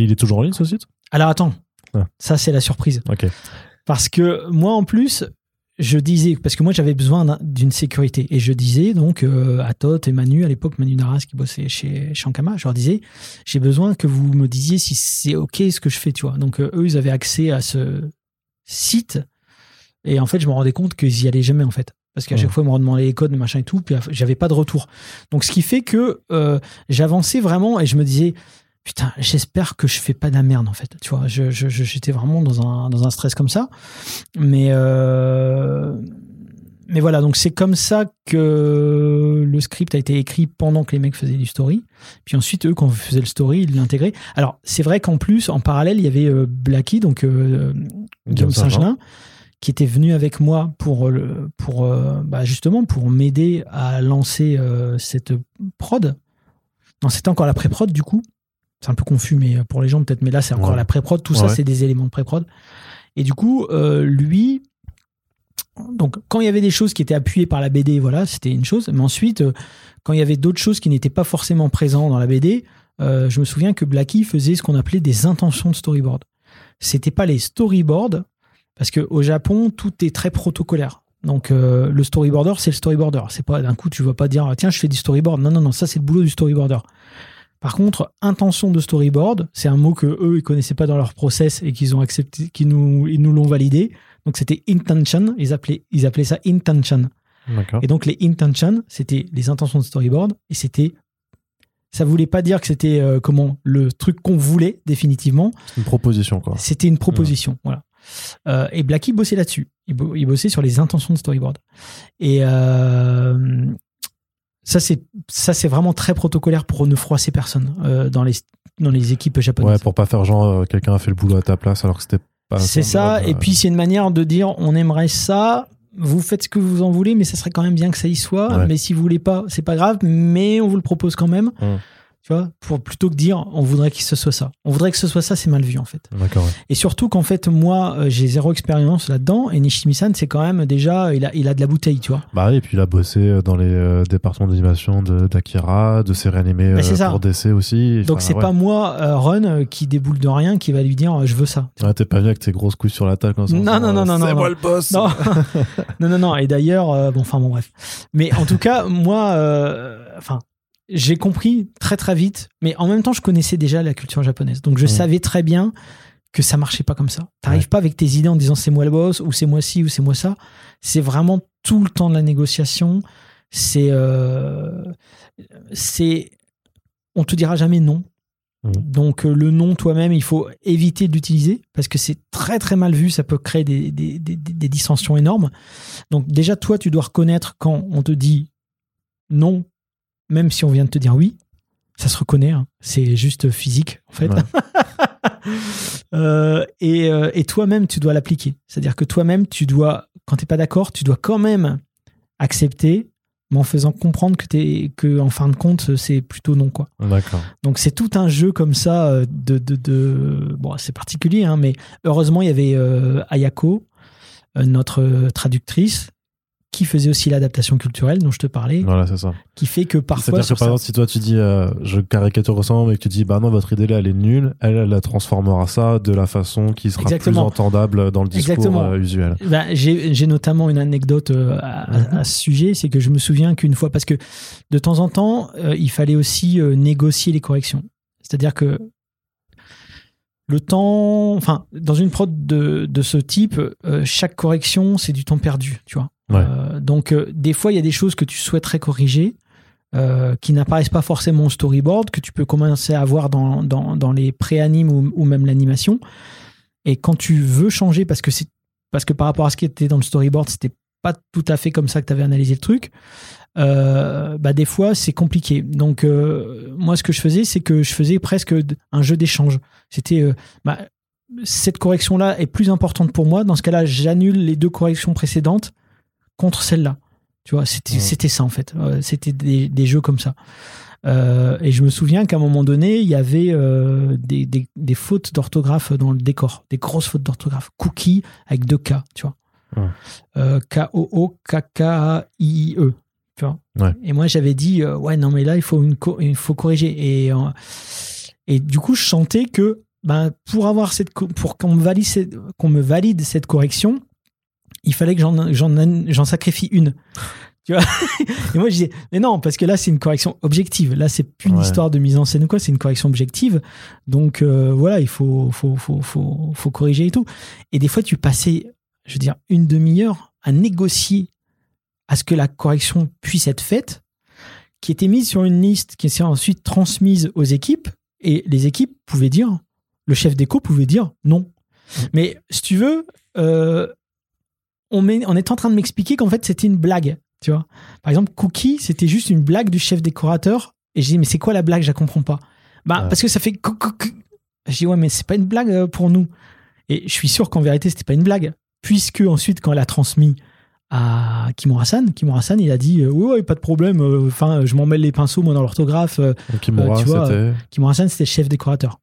il est toujours en ligne ce site? Alors attends, Ah. ça c'est la surprise. Parce que moi en plus, je disais, parce que moi j'avais besoin d'un- d'une sécurité. Et je disais donc euh, à Tot et Manu, à l'époque Manu Naras qui bossait chez Shankama, je leur disais, j'ai besoin que vous me disiez si c'est OK ce que je fais, tu vois. Donc euh, eux, ils avaient accès à ce site. Et en fait, je me rendais compte qu'ils y allaient jamais en fait. Parce qu'à Ouais. chaque fois, ils me redemandaient les codes, machin et tout, puis j'avais pas de retour. Donc ce qui fait que euh, j'avançais vraiment et je me disais, putain, j'espère que je fais pas de la merde en fait. Tu vois, je, je- je- j'étais vraiment dans un, dans un stress comme ça. Mais, euh, mais voilà, donc c'est comme ça que le script a été écrit pendant que les mecs faisaient du story. Puis ensuite, eux, quand ils faisaient le story, ils l'intégraient. Alors, c'est vrai qu'en plus, en parallèle, il y avait euh, Blacky, donc euh, Guillaume Saint-Gelin, qui était venu avec moi pour, le, pour euh, bah, justement pour m'aider à lancer euh, cette prod. Non, c'était encore la pré-prod du coup. C'est un peu confus, mais euh, pour les gens peut-être. Mais là, c'est encore Ouais. la pré-prod. Tout Ouais, ça, c'est des éléments de pré-prod. Et du coup, euh, lui, donc quand il y avait des choses qui étaient appuyées par la BD, voilà, c'était une chose. Mais ensuite, euh, quand il y avait d'autres choses qui n'étaient pas forcément présentes dans la BD, euh, je me souviens que Blacky faisait ce qu'on appelait des intentions de storyboard. C'était pas les storyboards, parce que au Japon, tout est très protocolaire. Donc euh, le storyboarder, c'est le storyboarder. C'est pas d'un coup tu vas pas dire ah, tiens je fais du storyboard. Non non non, ça c'est le boulot du storyboarder. Par contre, intention de storyboard, c'est un mot que eux ils connaissaient pas dans leur process et qu'ils ont accepté, qu'ils nous ils nous l'ont validé. Donc c'était intention. Ils appelaient ils appelaient ça intention. Et donc les intentions, c'était les intentions de storyboard et c'était ça voulait pas dire que c'était euh, comment le truc qu'on voulait définitivement. Une proposition, quoi. C'était une proposition, voilà. Euh, et Blacky bossait là-dessus. Il, bo- il bossait sur les intentions de storyboard. Et euh, ça, c'est ça, c'est vraiment très protocolaire pour ne froisser personne euh, dans les dans les équipes japonaises. Ouais, pour pas faire genre euh, quelqu'un a fait le boulot à ta place alors que c'était pas. c'est ça. Et euh, puis c'est une manière de dire, on aimerait ça. Vous faites ce que vous en voulez, mais ça serait quand même bien que ça y soit. Ouais. Mais si vous voulez pas, c'est pas grave. Mais on vous le propose quand même. Hum. Tu vois, pour plutôt que dire, on voudrait que ce soit ça. On voudrait que ce soit ça, c'est mal vu en fait. D'accord. ouais. Et surtout qu'en fait, moi, euh, j'ai zéro expérience là-dedans. Et Nishimi-san, c'est quand même déjà, il a, il a de la bouteille, tu vois. Bah oui, et puis il a bossé dans les euh, départements d'animation de- d'Akira, de séries animées Bah, euh, pour DC aussi. Donc Enfin, c'est ouais. pas moi, euh, Ron, euh, qui déboule de rien, qui va lui dire, euh, je veux ça. Ouais, t'es pas venu avec tes grosses couilles sur la table Non, non, non, euh, non, C'est non, moi non. le boss. Non, [laughs] non, non, non. Et d'ailleurs, euh, bon, enfin, bon, bref. Mais en tout cas, moi, euh, enfin, j'ai compris très, très vite. Mais en même temps, je connaissais déjà la culture japonaise. Donc, je savais très bien que ça marchait pas comme ça. T'arrives Ouais. pas avec tes idées en disant c'est moi le boss, ou c'est moi ci, ou c'est moi ça. C'est vraiment tout le temps de la négociation. C'est, euh, c'est, on te dira jamais non. Mhm. Donc euh, le nom toi-même, il faut éviter de l'utiliser parce que c'est très très mal vu, ça peut créer des, des, des, des dissensions énormes. Donc déjà toi, tu dois reconnaître quand on te dit non, même si on vient de te dire oui, ça se reconnaît, hein. c'est juste physique en fait. Ouais. [laughs] Euh, et euh, et toi-même, tu dois l'appliquer. C'est-à-dire que toi-même, tu dois, quand t'es pas d'accord, tu dois quand même accepter, mais en faisant comprendre que t'es, que en fin de compte, c'est plutôt non quoi. D'accord. Donc c'est tout un jeu comme ça euh, de, de, de- bon c'est particulier hein, mais heureusement il y avait euh, Ayako notre traductrice qui faisait aussi l'adaptation culturelle dont je te parlais Voilà, c'est ça. qui fait que parfois C'est-à-dire que par ça- exemple, si toi tu dis euh, je caricature ensemble et que tu dis bah non, votre idée là elle est nulle, elle, elle la transformera ça de la façon qui sera Exactement. plus entendable dans le discours Exactement. euh, usuel. Ben, j'ai notamment une anecdote euh, à, Mhm. à ce sujet, c'est que je me souviens qu'une fois, parce que de temps en temps, euh, il fallait aussi négocier les corrections. C'est-à-dire que le temps, enfin, dans une prod de, de ce type, euh, chaque correction, c'est du temps perdu, tu vois. Euh, donc, euh, des fois, il y a des choses que tu souhaiterais corriger. euh, qui n'apparaissent pas forcément au storyboard, que tu peux commencer à voir dans, dans, les pré-animes ou, même l'animation. Et quand tu veux changer, parce que c'est parce que par rapport à ce qui était dans le storyboard, c'était pas tout à fait comme ça que tu avais analysé le truc. Bah des fois c'est compliqué. Donc moi ce que je faisais c'est que je faisais presque un jeu d'échange. C'était bah, cette correction là est plus importante pour moi. Dans ce cas-là j'annule les deux corrections précédentes contre celle-là. Tu vois c'était Ouais. ça en fait. Euh, C'était des, des jeux comme ça. Euh, et je me souviens qu'à un moment donné, il y avait euh, des, des, des fautes d'orthographe dans le décor, des grosses fautes d'orthographe. Cookie avec deux K, tu vois. Ouais. Euh, K-O-O-K-K-I-I-E. Tu vois. Ouais. Et moi, j'avais dit, ouais, non, mais là, il faut, une il faut corriger. Et, Et du coup, je sentais que ben, pour avoir cette pour qu'on me valide cette, qu'on me valide cette correction, il fallait que j'en sacrifie une. [laughs] Tu vois [laughs] Et moi je disais mais non parce que là c'est une correction objective. Là c'est plus une Ouais. histoire de mise en scène ou quoi, c'est une correction objective. Donc euh, voilà, il faut faut, faut faut faut corriger et tout. Et des fois tu passais je veux dire une demi-heure à négocier à ce que la correction puisse être faite qui était mise sur une liste qui s'est ensuite transmise aux équipes et les équipes pouvaient dire le chef d'éco pouvait dire non. Mais si tu veux, euh, on, met- on est en train de m'expliquer qu'en fait c'était une blague. Tu vois Par exemple, Cookie, c'était juste une blague du chef décorateur. Et j'ai dit, mais c'est quoi la blague? Je la comprends pas. Bah, Ouais. parce que ça fait. Je dis, ouais, mais c'est pas une blague euh, pour nous. Et je suis sûr qu'en vérité, c'était pas une blague. Puisque ensuite, quand elle a transmis à Kimura Hassan, Kimura Hassan, il a dit, euh, ouais, ouais, pas de problème. euh, Enfin, je m'en mêle les pinceaux, moi, dans l'orthographe. euh, Kimura. Kimura Hassan, c'était le chef décorateur.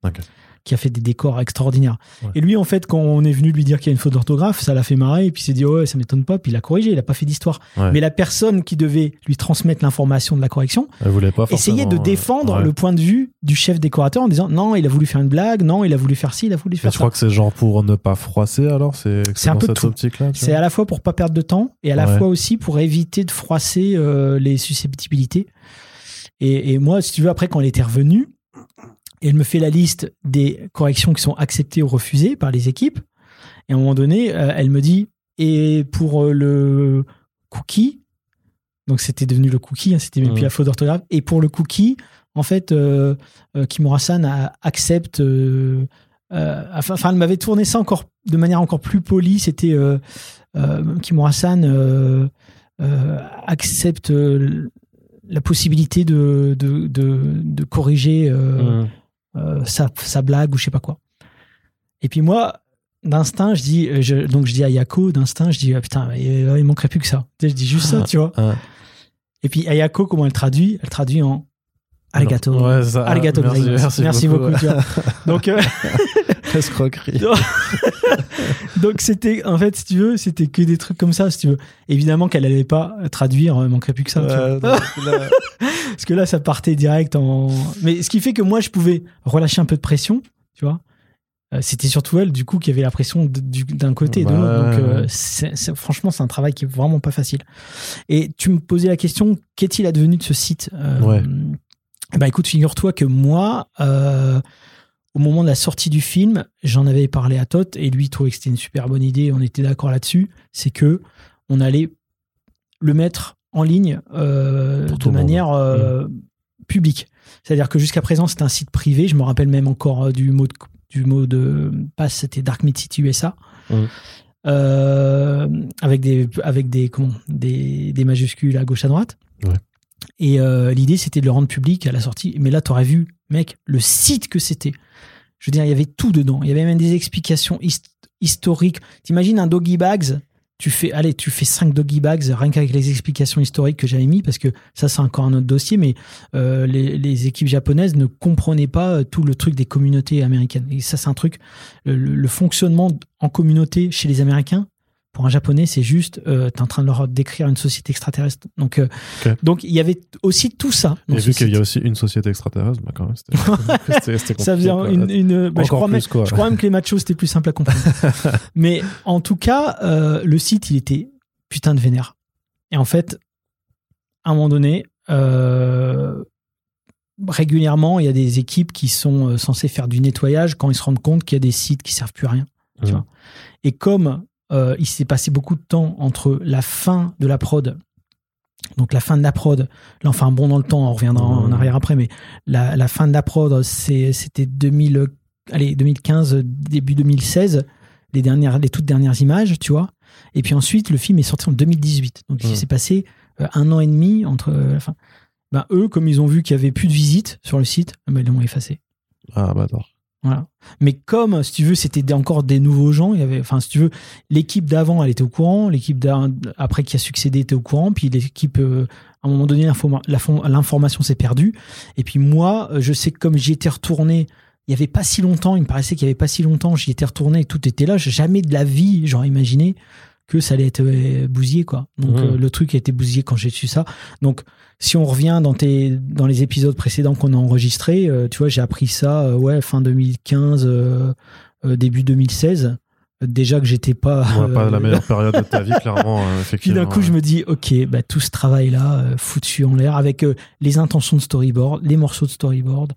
Qui a fait des décors extraordinaires. Ouais. Et lui, en fait, quand on est venu lui dire qu'il y a une faute d'orthographe, ça l'a fait marrer. Et puis il s'est dit, ouais, ça m'étonne pas. Puis il a corrigé, il a pas fait d'histoire. Ouais. Mais la personne qui devait lui transmettre l'information de la correction Elle voulait pas essayait de euh, défendre ouais. le point de vue du chef décorateur en disant, non, il a voulu faire une blague, non, il a voulu faire ci, il a voulu faire ça. crois que c'est genre pour ne pas froisser alors C'est C'est un peu cette tout. optique-là C'est à la fois pour pas perdre de temps et à la fois aussi pour éviter de froisser euh, les susceptibilités. Et, et moi, si tu veux, après, quand elle était revenue, elle me fait la liste des corrections qui sont acceptées ou refusées par les équipes. Et à un moment donné, euh, elle me dit, et pour euh, le cookie, donc c'était devenu le cookie, hein, c'était même plus la faute d'orthographe, et pour le cookie, en fait, euh, euh, Kimura-san accepte. euh, enfin, enfin, elle m'avait tourné ça encore de manière encore plus polie. C'était Kimura-san accepte la possibilité de, de, de, de corriger Mmh. Sa, sa blague ou je sais pas quoi. Et puis moi, d'instinct, je dis, euh, je, donc je dis à Yako, d'instinct, je dis, ah, putain, il, il manquerait plus que ça. Je dis juste ça, tu vois. Ah. Et puis Ayako, comment elle traduit? Elle traduit en arigato. Ouais, ça. Arigato merci, gozaimasu. merci, Merci beaucoup. tu vois. [laughs] Donc, euh, [laughs] Escroquerie. [laughs] donc c'était, en fait, si tu veux, c'était que des trucs comme ça, si tu veux. Évidemment qu'elle allait pas traduire, euh, manquerait plus que ça. tu vois. Ouais, donc [laughs] là- Parce que là, ça partait direct en. Mais ce qui fait que moi, je pouvais relâcher un peu de pression, tu vois. Euh, C'était surtout elle, du coup, qui avait la pression d'un côté et de l'autre. Donc, euh, franchement, c'est un travail qui est vraiment pas facile. Et tu me posais la question qu'est-il advenu de ce site Euh, Ouais. ben, écoute, figure-toi que moi, euh, au moment de la sortie du film, j'en avais parlé à Todd et lui trouvait que c'était une super bonne idée. On était d'accord là-dessus. C'est que on allait le mettre en ligne euh, de manière euh, publique. C'est-à-dire que jusqu'à présent, c'était un site privé. Je me rappelle même encore euh, du mot de, du mot de passe, c'était Dark Mid City USA. Euh, avec des avec des comment des, des majuscules à gauche à droite Ouais. Et euh, l'idée c'était de le rendre public à la sortie. Mais là t'aurais vu mec le site que c'était. Je veux dire il y avait tout dedans. Il y avait même des explications hist- historiques. T'imagines un doggy bags? Tu fais allez tu fais 5 doggy bags rien qu'avec les explications historiques que j'avais mis parce que ça c'est encore un autre dossier mais euh, les, les équipes japonaises ne comprenaient pas euh, tout le truc des communautés américaines. Et ça c'est un truc le- le fonctionnement en communauté chez les américains pour un japonais c'est juste euh, t'es en train de leur décrire une société extraterrestre. Donc euh, donc il y avait aussi tout ça. Et vu qu'il y a aussi une société extraterrestre, bah quand même, c'était [laughs] ça faisait une, bah, je, crois même, plus, quoi. je crois même que les machos c'était plus simple à comprendre. [laughs] Mais en tout cas euh, le site il était putain de vénère. Et en fait à un moment donné euh, régulièrement il y a des équipes qui sont censées faire du nettoyage quand ils se rendent compte qu'il y a des sites qui servent plus à rien tu vois. et comme euh, il s'est passé beaucoup de temps entre la fin de la prod donc la fin de la prod là on fait un bond dans le temps on reviendra en arrière après mais la, la fin de la prod c'était 2000 allez 2015 début 2016 les dernières les toutes dernières images tu vois. Et puis ensuite le film est sorti en 2018 donc il s'est passé euh, un an et demi entre euh, la fin ben, eux comme ils ont vu qu'il y avait plus de visites sur le site ben, ils l'ont effacé. Ah, bah attends. Mais comme, si tu veux, c'était encore des nouveaux gens, il avait, enfin, si l'équipe d'avant, elle était au courant, l'équipe après qui a succédé était au courant, puis l'équipe, euh, à un moment donné, l'information s'est perdue. Et puis moi, euh, je sais que comme j'y étais retourné, il y avait pas si longtemps, il me paraissait qu'il y avait pas si longtemps, j'y étais retourné et tout était là. Jamais de la vie, j'aurais imaginé que ça allait être euh, bousillé, quoi. Donc, Mhm. euh, le truc a été bousillé quand j'ai su ça. Donc, si on revient dans, tes, dans les épisodes précédents qu'on a enregistrés, euh, tu vois, j'ai appris ça, ouais, fin 2015, euh, euh, début 2016. Euh, Déjà que j'étais pas. Ouais, pas euh, la meilleure [laughs] période de ta vie, clairement, euh, Puis d'un coup, je me dis, ok, bah, tout ce travail-là, euh, foutu en l'air, avec les intentions de storyboard, les morceaux de storyboard,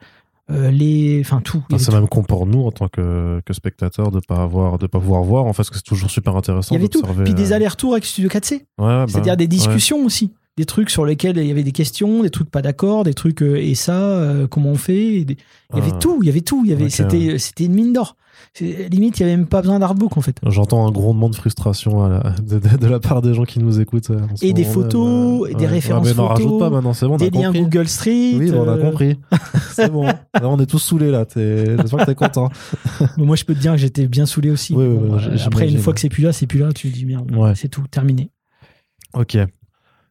euh, les, enfin tout. Ah, c'est même con pour nous en tant que, que spectateurs de pas avoir de pas pouvoir voir en fait parce que c'est toujours super intéressant Il y avait tout. Puis des euh, allers-retours avec Studio 4C. ouais, bah, C'est-à-dire des ouais. discussions aussi. Des trucs sur lesquels il y avait des questions, des trucs pas d'accord, des trucs euh, et ça, euh, comment on fait des- Il y avait Ah. tout, il y avait tout. Il y avait, c'était, c'était une mine d'or. Limite, il y avait même pas besoin d'artbook en fait. J'entends un grondement de frustration à la- de, de- de la part des gens qui nous écoutent. euh, Et des photos, et des références Ouais, mais n'en photos, rajoute pas maintenant, c'est bon, des liens compris. Google Street. Oui, bah, on a euh, compris. [laughs] c'est bon. Là, on est tous saoulés là. J'espère que t'es content. mais moi, je peux te dire que j'étais bien saoulé aussi. Oui, oui, Bon, oui, euh, j'imagine. après, une fois que c'est plus là, c'est plus là. Tu te dis merde, Ouais. c'est tout, terminé. Ok.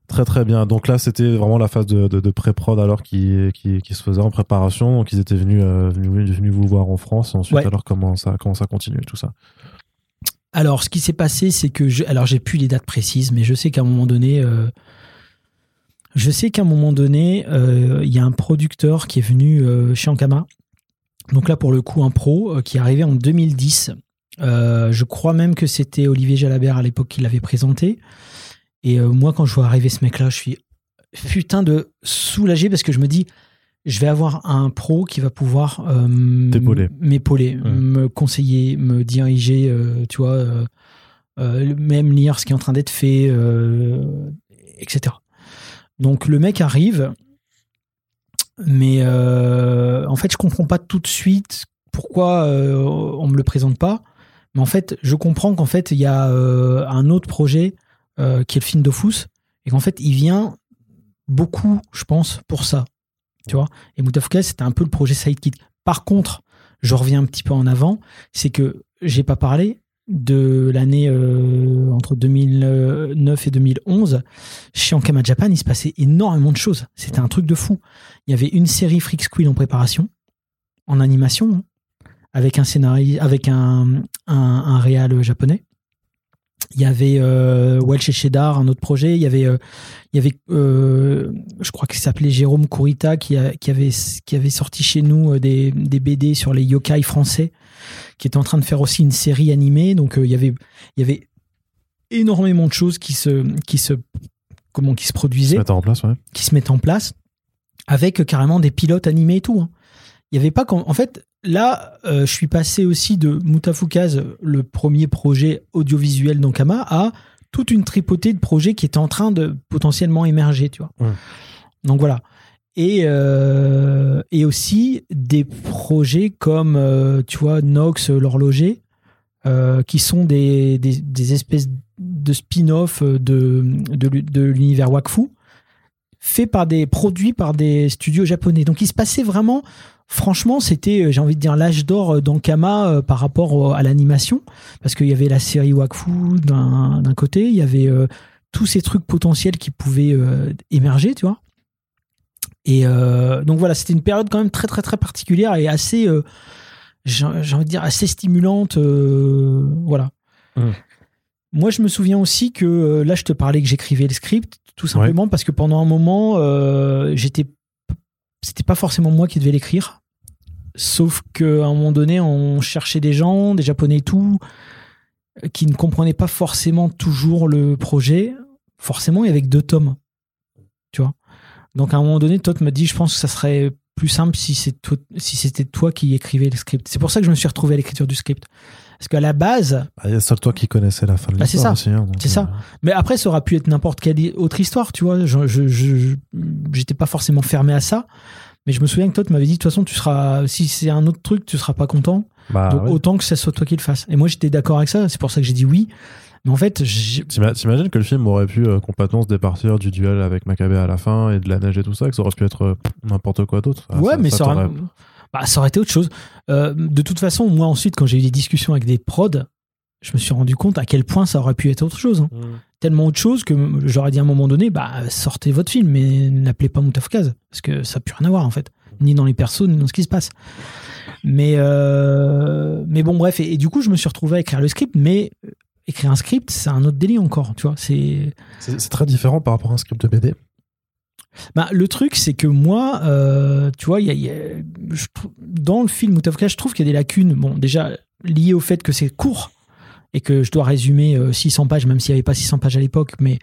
Très très bien. Donc là, c'était vraiment la phase de, de, de pré-prod alors qui, qui, qui se faisait en préparation. Donc ils étaient venus, euh, venus, venus vous voir en France. Ensuite, Ouais. alors comment ça, comment ça continue tout ça? Alors, ce qui s'est passé, c'est que je, alors j'ai plus les dates précises, mais je sais qu'à un moment donné, euh, je sais qu'à un moment donné, euh, il y a un producteur qui est venu chez Ankama. Donc là, pour le coup, un pro qui est arrivé en 2010. Euh, je crois même que c'était Olivier Jalabert à l'époque qui l'avait présenté. Et euh, moi, quand je vois arriver ce mec-là, je suis putain de soulagé parce que je me dis, je vais avoir un pro qui va pouvoir euh, m'épauler, Ouais. me conseiller, me diriger, euh, tu vois, euh, même lire ce qui est en train d'être fait, etc. Donc le mec arrive, mais en fait, je comprends pas tout de suite pourquoi on me le présente pas. Mais en fait, je comprends qu'en fait, il y a un autre projet euh, qui est le film Dofus, et qu'en fait, il vient beaucoup, je pense, pour ça. Et Moutafuka, c'était un peu le projet Sidekick. Par contre, je reviens un petit peu en avant, c'est que j'ai pas parlé de l'année euh, entre 2009 et 2011. Chez Ankama Japan, il se passait énormément de choses. C'était un truc de fou. Il y avait une série Freak Squill en préparation, en animation, hein, avec un scénario, avec un, un réal japonais. Il y avait euh, Welsh et Cheddar, un autre projet. Il y avait, euh, il y avait euh, je crois qu'il s'appelait Jérôme Kurita, qui, a- qui, avait, qui avait sorti chez nous euh, des, des BD sur les yokai français, qui était en train de faire aussi une série animée. Donc il, y avait, il y avait énormément de choses qui se, qui se, comment, qui se Se produisaient mettre en place, ouais. qui se mettent en place avec carrément des pilotes animés et tout. hein. Il y avait pas en fait là euh, je suis passé aussi de Mutafukaz, le premier projet audiovisuel d'Ankama à toute une tripotée de projets qui étaient en train de potentiellement émerger, tu vois. Donc voilà. Et, euh, et aussi des projets comme, euh, tu vois, Nox, l'horloger, qui sont des, des, des espèces de spin-off de, de, l'u- de l'univers Wakfu, faits par des, produits par des studios japonais. Donc il se passait vraiment, franchement, c'était, euh, j'ai envie de dire, l'âge d'or euh, d'Ankama euh, par rapport au- à l'animation, parce qu'il y avait la série Wakfu d'un côté, il y avait euh, tous ces trucs potentiels qui pouvaient euh, émerger, tu vois. Et donc voilà, c'était une période quand même très très très particulière et assez, j'ai envie de dire, assez stimulante. voilà. Mhm. Moi, je me souviens aussi que là, je te parlais que j'écrivais le script, tout simplement parce que pendant un moment, j'étais, c'était pas forcément moi qui devais l'écrire. Sauf qu'à un moment donné, on cherchait des gens, des japonais et tout, euh, qui ne comprenaient pas forcément toujours le projet. Forcément, avait que deux tomes. Tu vois? Donc à un moment donné, Todd m'a dit, je pense que ça serait plus simple si c'est toi- si c'était toi qui écrivais le script. C'est pour ça que je me suis retrouvé à l'écriture du script. Parce qu'à la base, Bah, Il y a seul toi qui connaissais la fin de Bah, c'est l'histoire ça. hein, C'est ça. euh, mais après, ça aurait pu être n'importe quelle autre histoire, tu vois. Je, je, je- j'étais pas forcément fermé à ça. Mais je me souviens que Todd m'avait dit, de toute façon, tu seras, si c'est un autre truc, tu seras pas content. Bah, donc ouais. autant que ce soit toi qui le fasse. Et moi, j'étais d'accord avec ça. C'est pour ça que j'ai dit oui. Mais en fait, j'ai- T'ima- T'imagines que le film aurait pu euh, complètement se départir du duel avec Maccabée à la fin et de la neige et tout ça, que ça aurait pu être euh, n'importe quoi d'autre. Ah, ouais, mais ça aurait, t'aurait- bah, ça aurait été autre chose. Euh, de toute façon, moi ensuite, quand j'ai eu des discussions avec des prods, je me suis rendu compte à quel point ça aurait pu être autre chose. hein. Mm. Tellement autre chose que j'aurais dit à un moment donné, bah sortez votre film, mais n'appelez pas Moutafkaz, parce que ça n'a plus rien à voir en fait, ni dans les persos, ni dans ce qui se passe. Mais euh, mais bon, bref, et, et du coup, je me suis retrouvé à écrire le script, mais écrire un script, c'est un autre délire encore, tu vois. C'est C'est très différent par rapport à un script de BD. Bah, le truc, c'est que moi, euh, tu vois, dans le film je trouve qu'il y a des lacunes. Bon, déjà liées au fait que c'est court et que je dois résumer euh, 600 pages, même s'il n'y avait pas 600 pages à l'époque, mais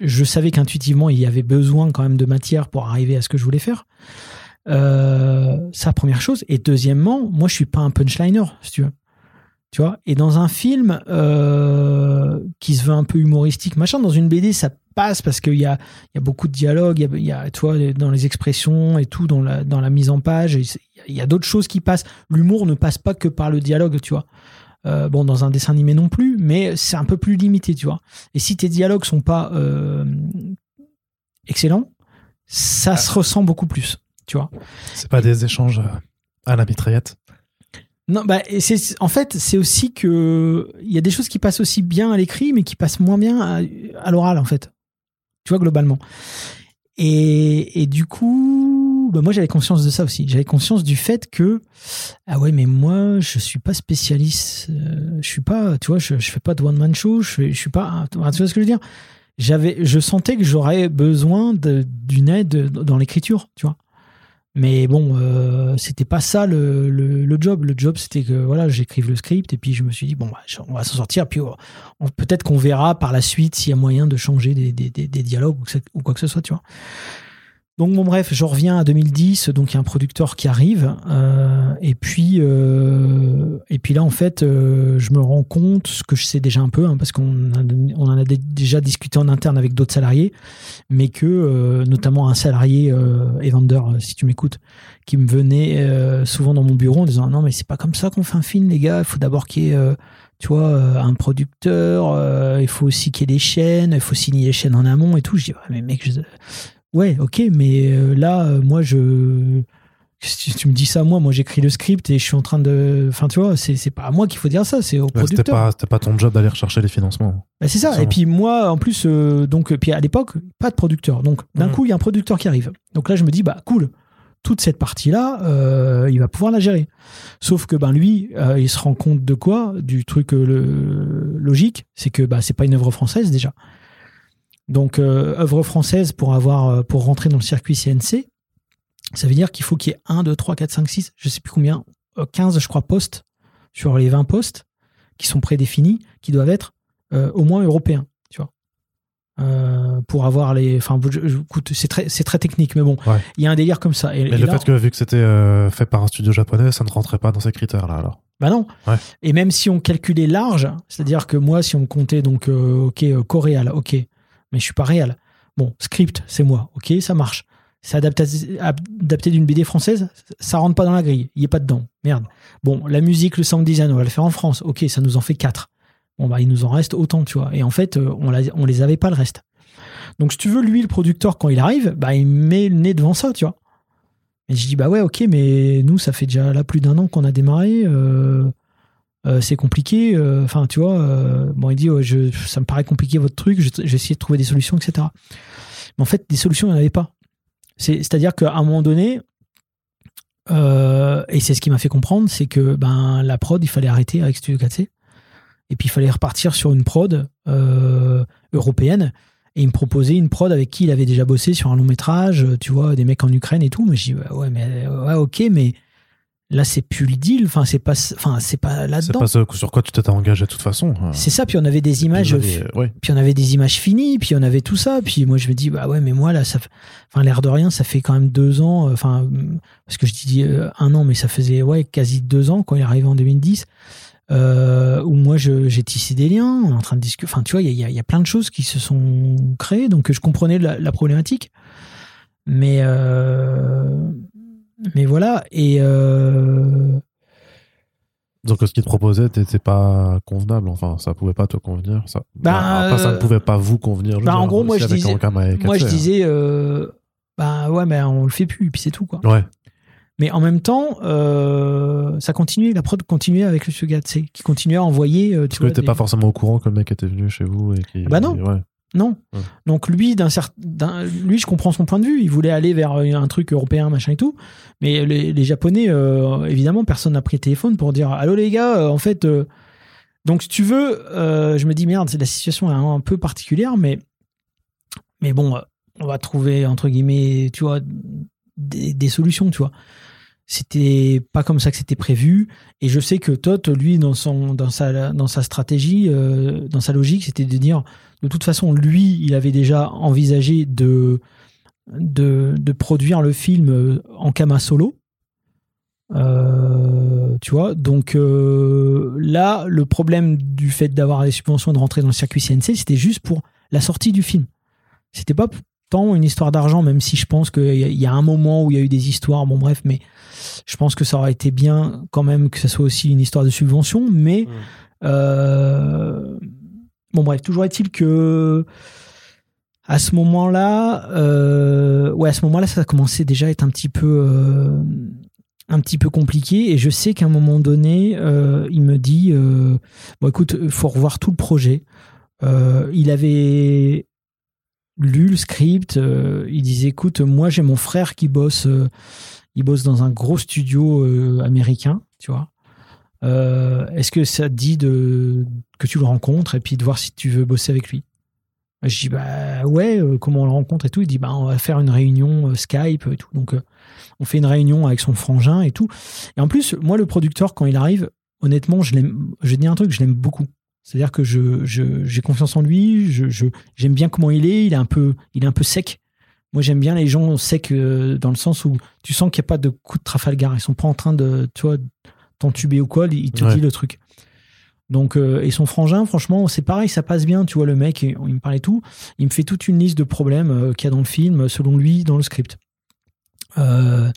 je savais qu'intuitivement il y avait besoin quand même de matière pour arriver à ce que je voulais faire. Euh, ça, première chose. Et deuxièmement, moi, je suis pas un punchliner, si tu veux. Tu vois? Et dans un film euh, qui se veut un peu humoristique, machin, dans une BD, ça passe parce qu'il y a, il y a beaucoup de dialogue, il y a, y a, tu vois, dans les expressions et tout, dans la, dans la mise en page, il y a d'autres choses qui passent. L'humour ne passe pas que par le dialogue, tu vois. Euh, bon, dans un dessin animé non plus, mais c'est un peu plus limité, tu vois. Et si tes dialogues sont pas euh, excellents, ça se ressent beaucoup plus, tu vois. C'est pas des échanges euh, à la mitraillette? Non, bah, c'est, en fait, c'est aussi que il y a des choses qui passent aussi bien à l'écrit, mais qui passent moins bien à, à l'oral, en fait. Tu vois, globalement. Et, et du coup, bah, moi, j'avais conscience de ça aussi. J'avais conscience du fait que, ah ouais, mais moi, je suis pas spécialiste. euh, je suis pas, tu vois, je, je fais pas de one-man show. Je, je suis pas, tu vois ce que je veux dire? J'avais, je sentais que j'aurais besoin d'une aide dans l'écriture, tu vois. Mais bon, euh, c'était pas ça le, le, job. Le job, c'était que voilà, j'écrive le script et puis je me suis dit bon, bah, on va s'en sortir. Puis peut-être qu'on verra par la suite s'il y a moyen de changer des, des, des, dialogues ou, ou quoi que ce soit, tu vois. Donc bon, bref, je reviens à 2010. Donc il y a un producteur qui arrive euh, et puis euh, et puis là en fait, euh, je me rends compte ce que je sais déjà un peu hein, parce qu'on en a dé- déjà discuté en interne avec d'autres salariés mais que notamment un salarié Evander, si tu m'écoutes, qui me venait souvent dans mon bureau en disant non mais c'est pas comme ça qu'on fait un film les gars, il faut d'abord qu'il y ait tu vois un producteur, il faut aussi qu'il y ait des chaînes, il faut signer les chaînes en amont et tout. Je dis ouais, mais mec, je- ouais ok, mais euh, là euh, moi je si tu me dis ça moi, moi j'écris le script et je suis en train de, enfin tu vois, c'est c'est pas à moi qu'il faut dire ça, c'est au Ouais, C'était pas, c'était pas ton job d'aller rechercher les financements. Bah, c'est ça. Et puis moi, en plus, euh, donc, puis à l'époque, pas de producteur. Donc d'un Mhm. coup, il y a un producteur qui arrive. Donc là, je me dis, bah cool, toute cette partie-là, il va pouvoir la gérer. Sauf que ben lui, il se rend compte de quoi? Du truc le, logique, c'est que bah c'est pas une œuvre française déjà. Donc euh, œuvre française pour avoir euh, pour rentrer dans le circuit CNC, ça veut dire qu'il faut qu'il y ait 1, 2, 3, 4, 5, 6, je sais plus combien, euh, 15 je crois postes sur les 20 postes qui sont prédéfinis, qui doivent être euh, au moins européens, tu vois. Euh, pour avoir les. Enfin, c'est très, technique, mais bon, il Ouais. y a un délire comme ça. Et, Mais et le là- fait que vu que c'était euh, fait par un studio japonais, ça ne rentrait pas dans ces critères-là alors. Bah non. Ouais. Et même si on calculait large, c'est-à-dire que moi, si on comptait donc, euh, ok, euh, coréal, ok, mais je suis pas réel. Bon, script, c'est moi, ok, ça marche. C'est adapté, d'une BD française, ça rentre pas dans la grille, il est pas dedans. Merde. Bon, la musique, le sound design, on va le faire en France, ok, ça nous en fait quatre. Bon, bah, il nous en reste autant, tu vois. Et en fait, euh, on, l'a- on les avait pas le reste. Donc, si tu veux, lui, le producteur, quand il arrive, bah, il met le nez devant ça, tu vois. Et je dis, bah ouais, ok, mais nous, ça fait déjà là plus d'un an qu'on a démarré. euh, euh, c'est compliqué. euh, Enfin, tu vois, euh, bon, il dit, ça me paraît compliqué votre truc, j'ai essayé de trouver des solutions, etc. Mais en fait, des solutions, il n'y en avait pas. C'est- C'est-à-dire qu'à un moment donné, et c'est ce qui m'a fait comprendre, c'est que ben, la prod, il fallait arrêter avec Studio 4C. Et puis, il fallait repartir sur une prod européenne. Et il me proposait une prod avec qui il avait déjà bossé sur un long métrage, tu vois, des mecs en Ukraine et tout. Mais je dis, ouais, mais, ouais, ok, mais là, c'est plus le deal. Enfin, c'est pas, enfin, c'est pas C'est là-dedans. pas ce sur quoi tu t'étais engagé de toute façon. euh. C'est ça. Puis on avait des images, ouais. puis on avait des images finies, puis on avait tout ça. Puis moi, je me dis, bah ouais, mais moi, là, ça, enfin, l'air de rien, ça fait quand même deux ans. euh, Enfin, parce que je dis euh, un an, mais ça faisait, ouais, quasi deux ans quand il est arrivé en 2010. Euh, où moi j'ai tissé des liens, on est en train de discuter. Enfin, tu vois, il y, a- il y a plein de choses qui se sont créées, donc je comprenais la, la problématique. Mais, euh, mais voilà. Et euh, Donc ce qu'il te proposait n'était pas convenable. Enfin, ça pouvait pas te convenir. Ça, Bah, Enfin, ça ne euh, pouvait pas vous convenir. je bah, dire, en gros, moi, je disais- moi je disais, euh, bah ouais, mais on le fait plus, et puis c'est tout quoi. Ouais. Mais en même temps, euh, ça continuait, la prod continuait avec le Sugatse, qui continuait à envoyer. tu Parce que vois, t'étais des- pas forcément au courant que le mec était venu chez vous et qui. Bah non. Ouais. Non. Ouais. Donc lui, d'un certain, lui, je comprends son point de vue. Il voulait aller vers un truc européen, machin et tout. Mais les, les Japonais, euh, évidemment, personne n'a pris le téléphone pour dire Allô les gars, euh, en fait, euh, Donc, si tu veux, euh, je me dis merde, c'est la situation est un, un peu particulière, mais mais bon, euh, on va trouver entre guillemets, tu vois, des, des solutions, tu vois. C'était pas comme ça que c'était prévu, et je sais que Todd, lui, dans son dans sa dans sa stratégie, euh, dans sa logique, c'était de dire, de toute façon, lui, il avait déjà envisagé de de, de produire le film euh, en Kama solo. Euh, tu vois, donc euh, là, le problème du fait d'avoir les subventions et de rentrer dans le circuit CNC, c'était juste pour la sortie du film. C'était pas tant une histoire d'argent, même si je pense qu'il y, a- il y a un moment où il y a eu des histoires, bon bref, mais je pense que ça aurait été bien quand même que ça soit aussi une histoire de subvention, mais Mm. euh, bon bref, toujours est-il que à ce moment-là, euh, ouais, à ce moment-là, ça a commencé déjà à être un petit peu, euh, compliqué. Et je sais qu'à un moment donné, euh, il me dit, euh, bon, écoute, il faut revoir tout le projet. Il avait lu le script. il disait, écoute, moi j'ai mon frère qui bosse, il bosse dans un gros studio américain, tu vois. Euh, Est-ce que ça te dit que tu le rencontres et puis de voir si tu veux bosser avec lui? Je dis bah ouais, euh, comment on le rencontre et tout. Il dit bah on va faire une réunion euh, Skype et tout. Donc on fait une réunion avec son frangin et tout. Et en plus, moi le producteur quand il arrive, honnêtement, je. Je dire un truc, je l'aime beaucoup. C'est-à-dire que je j'ai confiance en lui. J'aime bien comment il est. Il est un peu il est un peu sec. Moi j'aime bien les gens secs dans le sens où tu sens qu'il n'y a pas de coup de Trafalgar. Ils sont pas en train de tu t'entuber ou quoi. Il te Ouais. dit le truc. Donc, euh, et son frangin, franchement, c'est pareil, ça passe bien. Tu vois, le mec, il, il me parlait tout. Il me fait toute une liste de problèmes euh, qu'il y a dans le film, selon lui, dans le script. Euh,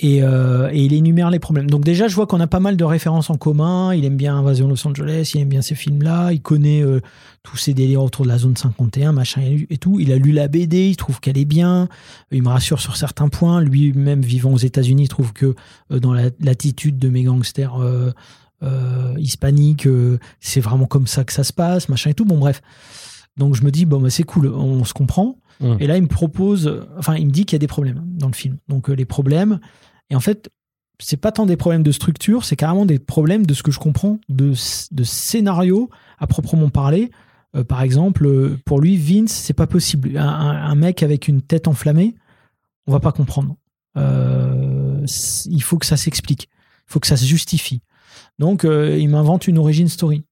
et, euh, et il énumère les problèmes. Donc déjà, je vois qu'on a pas mal de références en commun. Il aime bien Invasion Los Angeles, il aime bien ces films-là. Il connaît euh, tous ces délires autour de la zone 51, machin et tout. Il a lu la BD, il trouve qu'elle est bien. Il me rassure sur certains points. Lui-même, vivant aux États-Unis, il trouve que euh, dans la- l'attitude de mes gangsters hispaniques, c'est vraiment comme ça que ça se passe, machin et tout. Bon, bref. Donc je me dis, bon, bah, c'est cool, on se comprend. Mm. Et là, il me propose, enfin, il me dit qu'il y a des problèmes dans le film. Donc, euh, les problèmes. Et en fait, c'est pas tant des problèmes de structure, c'est carrément des problèmes de ce que je comprends de, de scénario à proprement parler. Euh, par exemple, euh, pour lui, Vince, c'est pas possible. Un, mec avec une tête enflammée, on va pas comprendre. Il faut que ça s'explique. Il faut que ça se justifie. Donc, il m'invente une origin story.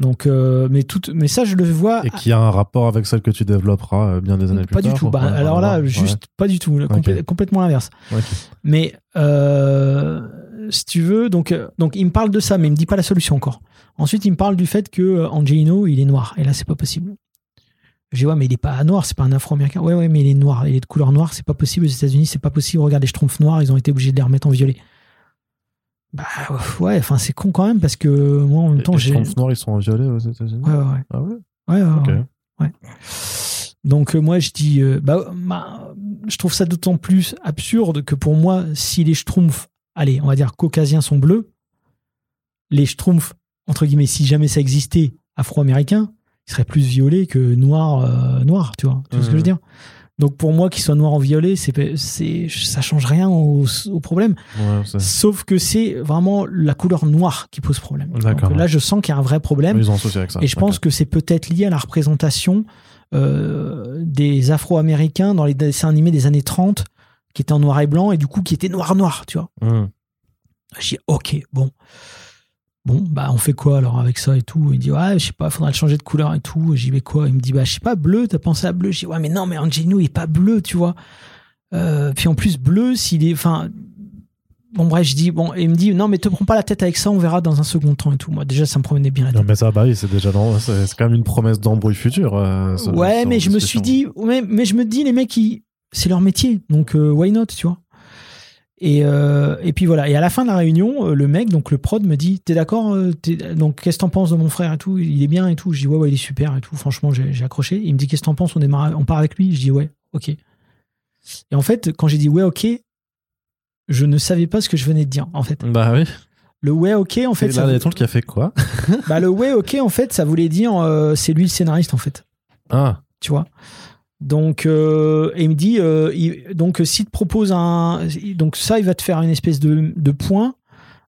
Donc, euh, mais, tout, mais ça, je le vois Et qui a un rapport avec celle que tu développeras euh, bien des années plus pas tard. du tout. Bah, alors là, ouais. juste pas du tout. Complé-. Complètement l'inverse. Mais euh, si tu veux, donc, donc il me parle de ça, mais il me dit pas la solution encore. Ensuite, il me parle du fait que Angelino, il est noir. Et là, c'est pas possible. Je dis, ouais, mais il est pas noir, c'est pas un afro-américain. Ouais, ouais, mais il est noir. Il est de couleur noire, c'est pas possible. Aux États-Unis, c'est pas possible. Regarde les schtroumpfs noirs, ils ont été obligés de les remettre en violet. Bah ouais, enfin, c'est con quand même parce que moi, en même temps, les j'ai. Schtroumpfs noirs, ils sont violets aux États-Unis. Ouais, ouais, ouais? Ah ouais Ouais, ouais. Donc euh, moi je dis, euh, bah, bah, je trouve ça d'autant plus absurde que pour moi, si les schtroumpfs, allez, on va dire caucasiens sont bleus, les schtroumpfs, entre guillemets, si jamais ça existait, afro-américains, ils seraient plus violets que noirs, euh, noirs, tu vois, tu vois ce que je veux Mhm. dire? Donc pour moi, qu'ils soient noirs en violet, c'est, c'est, ça change rien au, au problème. Ouais, c'est- Sauf que c'est vraiment la couleur noire qui pose problème. D'accord. Donc là, je sens qu'il y a un vrai problème. Ils ont souci avec ça. Et je pense que c'est peut-être lié à la représentation euh, des Afro-Américains dans les dessins animés des années 30, qui étaient en noir et blanc, et du coup qui étaient noir-noir, tu vois. Hum. J'ai dit, ok, bon. Bon, bah on fait quoi alors avec ça et tout? Il dit, ouais, je sais pas, faudra le changer de couleur et tout. J'y vais quoi? Il me dit, bah je sais pas, bleu, t'as pensé à bleu? Je dis, ouais, mais non, mais Angelino, il est pas bleu, tu vois. Euh, puis en plus, bleu, s'il est. Enfin. Bon, bref, je dis, bon, et il me dit, non, mais te prends pas la tête avec ça, on verra dans un second temps et tout. Moi, déjà, ça me promenait bien la tête. Non, mais ça, bah oui, c'est déjà c'est quand même une promesse d'embrouille future. euh, ouais, mais je me suis dit, mais je me dis, les mecs, ils- c'est leur métier, donc euh, why not, tu vois? Et, euh, et puis voilà. Et à la fin de la réunion, euh, le mec, donc le prod, me dit, t'es d'accord euh, Donc qu'est-ce que t'en penses de mon frère et tout? Il est bien et tout. Je dis ouais, ouais, il est super et tout. Franchement, j'ai accroché. Il me dit qu'est-ce que t'en penses? On démarre, on part avec lui? Je dis ouais, ok. Et en fait, quand j'ai dit ouais, ok, je ne savais pas ce que je venais de dire. En fait, Bah oui. le ouais, ok, en fait, Et ça, là, il y a tout qui a fait quoi? [laughs] Bah, le ouais, ok, en fait, ça voulait dire euh, c'est lui le scénariste en fait Ah, tu vois? Donc, euh, il me dit, euh, donc s'il te propose un, donc ça, il va te faire une espèce de, de point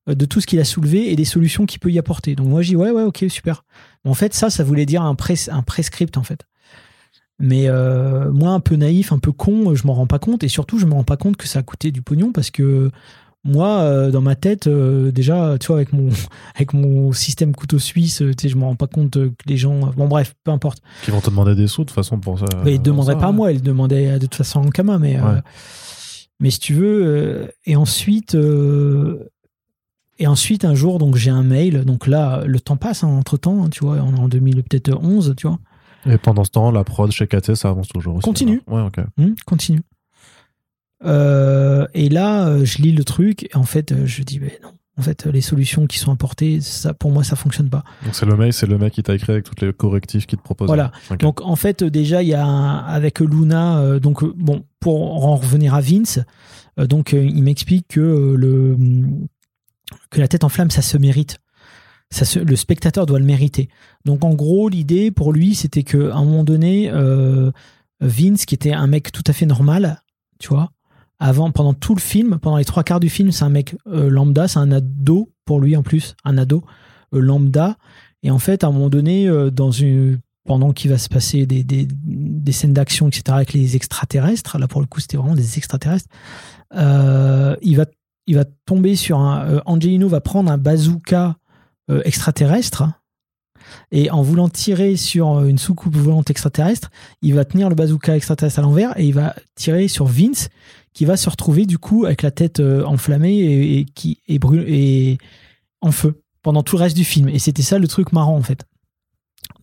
euh, de tout ce qu'il a soulevé et des solutions qu'il peut y apporter. Donc moi, je dis ouais, ouais, ok, super. En fait, ça, ça voulait dire un, un prescript, en fait. Mais euh, moi, un peu naïf, un peu con, je m'en rends pas compte. Et surtout, je me rends pas compte que ça a coûté du pognon parce que moi, euh, dans ma tête, euh, déjà, tu vois, avec mon, [laughs] avec mon système couteau suisse, euh, tu sais, je me rends pas compte que les gens. Bon, bref, peu importe. Qui vont te demander des sous de toute façon pour ça. Mais ils ne demanderaient ça, pas à ouais. moi, ils demandaient de toute façon en Kama. Mais, euh, mais si tu veux. et ensuite. et ensuite, un jour, donc j'ai un mail. Donc là, le temps passe entre temps, tu vois. On est en 2011, tu vois. Et pendant ce temps, la prod chez KT, ça avance toujours aussi. Continue. Ouais, ok. Hum, continue. Euh, et là, euh, je lis le truc. Et en fait, euh, je dis, mais non. En fait, les solutions qui sont apportées, ça, pour moi, ça fonctionne pas. Donc c'est le mail, c'est le mec qui t'a écrit avec tous les correctifs qu'il te propose. Voilà. Donc en fait déjà il y a un- avec Luna euh, donc bon pour en revenir à Vince euh, donc il m'explique que le que la tête en flamme ça se mérite. Ça se- le spectateur doit le mériter. Donc en gros l'idée pour lui c'était que à un moment donné Vince qui était un mec tout à fait normal, tu vois, avant pendant tout le film, pendant les trois quarts du film, c'est un mec euh, lambda, c'est un ado pour lui en plus, un ado euh, lambda et en fait à un moment donné euh, pendant qu'il va se passer des, scènes d'action, etc., avec les extraterrestres, là pour le coup c'était vraiment des extraterrestres, il, va, il va tomber sur un... Angelino va prendre un bazooka extraterrestre, et en voulant tirer sur une soucoupe volante extraterrestre, il va tenir le bazooka extraterrestre à l'envers, et il va tirer sur Vince, qui va se retrouver du coup avec la tête euh, enflammée et, et qui est et en feu pendant tout le reste du film. Et c'était ça le truc marrant en fait.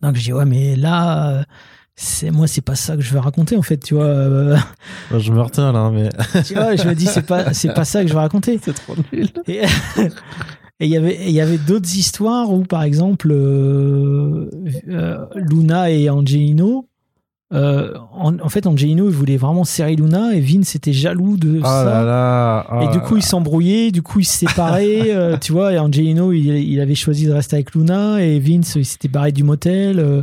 Donc je dis ouais mais là c'est moi c'est pas ça que je veux raconter en fait tu vois euh, Je me retiens là, mais [laughs] tu vois je me dis c'est pas c'est pas ça que je veux raconter [laughs] c'est trop nul. et [laughs] il y avait et il y avait d'autres histoires où par exemple euh, euh, Luna et Angelino euh, en, en fait Angelino il voulait vraiment serrer Luna et Vince était jaloux de Ah ça là là. ah et du coup, ils s'embrouillaient, du coup, ils se séparaient, [laughs] euh, tu vois. Et Angelino, il, il avait choisi de rester avec Luna, et Vince, il s'était barré du motel. euh,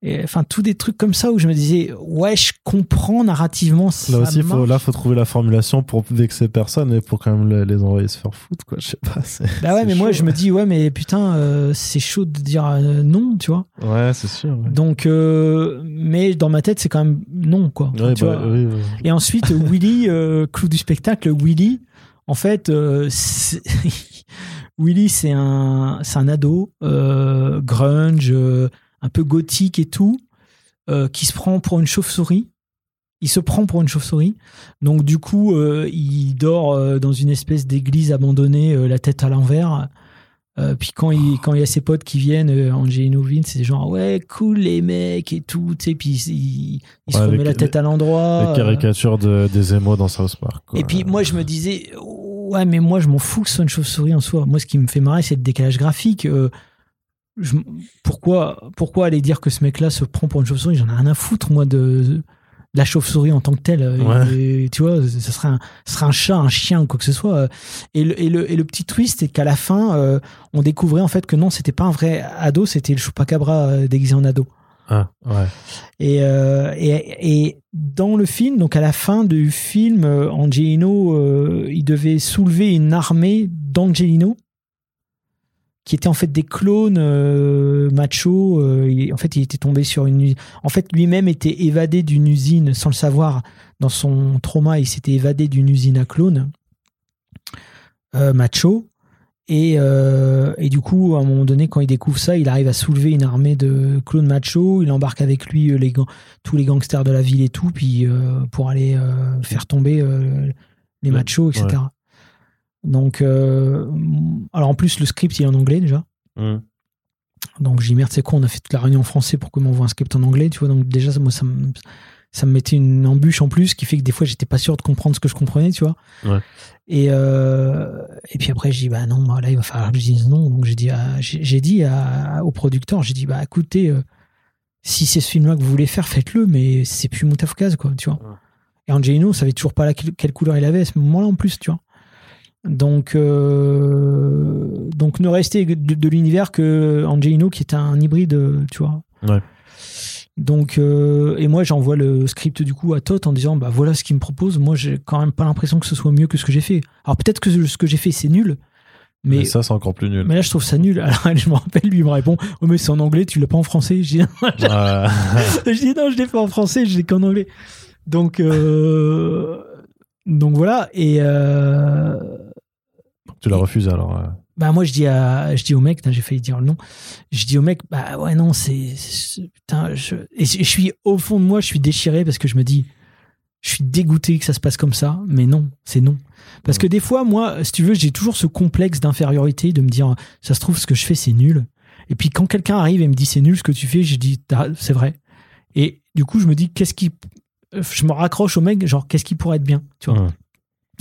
et, enfin, tous des trucs comme ça où je me disais, ouais, je comprends narrativement. Ça Là aussi, faut, marche. là, faut trouver la formulation pour vexer personne et pour quand même les, les envoyer se faire foutre, quoi. [laughs] Je sais pas. Bah ouais, mais moi, je me dis, ouais, mais putain, euh, c'est chaud de dire euh, non, tu vois. Ouais, c'est sûr. ouais. Donc, euh, mais dans ma tête, c'est quand même non, quoi. Ouais, Tu bah, vois. oui, oui. Et ensuite, [laughs] Willy, clou du spectacle, Willy, en fait, [laughs] Willy, c'est un, c'est un ado, grunge, un peu gothique et tout, euh, qui se prend pour une chauve-souris. Il se prend pour une chauve-souris. Donc, du coup, euh, il dort euh, dans une espèce d'église abandonnée, la tête à l'envers. Euh, puis quand il, quand il y a ses potes qui viennent, euh, Angelino Vince, c'est genre ouais cool les mecs et tout, sais, puis il, il se remet la tête à l'endroit. Les caricatures de, des émos dans South Park. quoi. et puis moi je me disais ouais mais moi je m'en fous que ce soit une chauve-souris en soi. Moi ce qui me fait marrer c'est le décalage graphique. Euh, je- pourquoi pourquoi aller dire que ce mec-là se prend pour une chauve-souris? J'en ai rien à foutre moi de, de la chauve-souris en tant que telle. Ouais. Et, tu vois, ce serait un, ce serait un chat, un chien ou quoi que ce soit. Et le, et le, et le petit twist c'est qu'à la fin euh, on découvrait en fait que non c'était pas un vrai ado, c'était le chupacabra euh, déguisé en ado. Ah, ouais. Et, euh, et, et dans le film, donc à la fin du film, euh, Angelino, euh, il devait soulever une armée d'Angelino qui étaient en fait des clones euh, machos. euh, il- en fait, il était tombé sur une. En fait, lui-même était évadé d'une usine sans le savoir. Dans son trauma, il s'était évadé d'une usine à clones euh, macho. Et, euh, et du coup, à un moment donné, quand il découvre ça, il arrive à soulever une armée de clones machos. Il embarque avec lui euh, les, tous les gangsters de la ville et tout, puis pour aller faire tomber les machos, etc. Donc, euh, alors en plus, le script il est en anglais déjà. Mm. Donc j'ai dit merde, c'est quoi On a fait toute la réunion en français pour qu'on m'envoie un script en anglais, tu vois. Donc déjà, ça, moi, ça me, ça me mettait une embûche en plus qui fait que des fois, j'étais pas sûr de comprendre ce que je comprenais, tu vois. Ouais. Et, euh, et puis après, j'ai dit, bah non, bah, là, il va falloir que je dise non. Donc j'ai dit, à- j'ai dit à- au producteur, j'ai dit, bah écoutez, euh, si c'est ce film-là que vous voulez faire, faites-le, mais c'est plus Moutafkaz, quoi, tu vois. Ouais. Et Angelino, on savait toujours pas la- quelle couleur il avait à ce moment-là en plus, tu vois. Donc, euh, donc ne restait de, de l'univers que Angelino qui est un hybride, tu vois. Ouais. Donc, euh, et moi j'envoie le script du coup à Toth en disant bah voilà ce qu'il me propose. Moi j'ai quand même pas l'impression que ce soit mieux que ce que j'ai fait. Alors peut-être que ce que j'ai fait c'est nul, Mais, Mais, ça, c'est encore plus nul. mais là, je trouve ça nul. [laughs] Alors, je me rappelle, lui, il me répond Oh, mais c'est en anglais, tu l'as pas en français. Je dis, Ouais. [laughs] je dis non, je l'ai fait en français, je l'ai qu'en anglais. Donc, euh, donc voilà. Et tu l'as refusé alors. euh. bah moi, je dis à, je dis au mec, j'ai failli dire le nom. Je dis au mec, bah ouais, non, c'est, putain, je, et je suis au fond de moi, je suis déchiré parce que je me dis, je suis dégoûté que ça se passe comme ça, mais non, c'est non. Parce que des fois, moi, si tu veux, j'ai toujours ce complexe d'infériorité de me dire, ça se trouve, ce que je fais, c'est nul. Et puis quand quelqu'un arrive et me dit, c'est nul ce que tu fais, je dis, T'as- c'est vrai. Et du coup, je me dis, qu'est-ce qui. Je me raccroche au mec, genre, qu'est-ce qui pourrait être bien tu vois Ouais.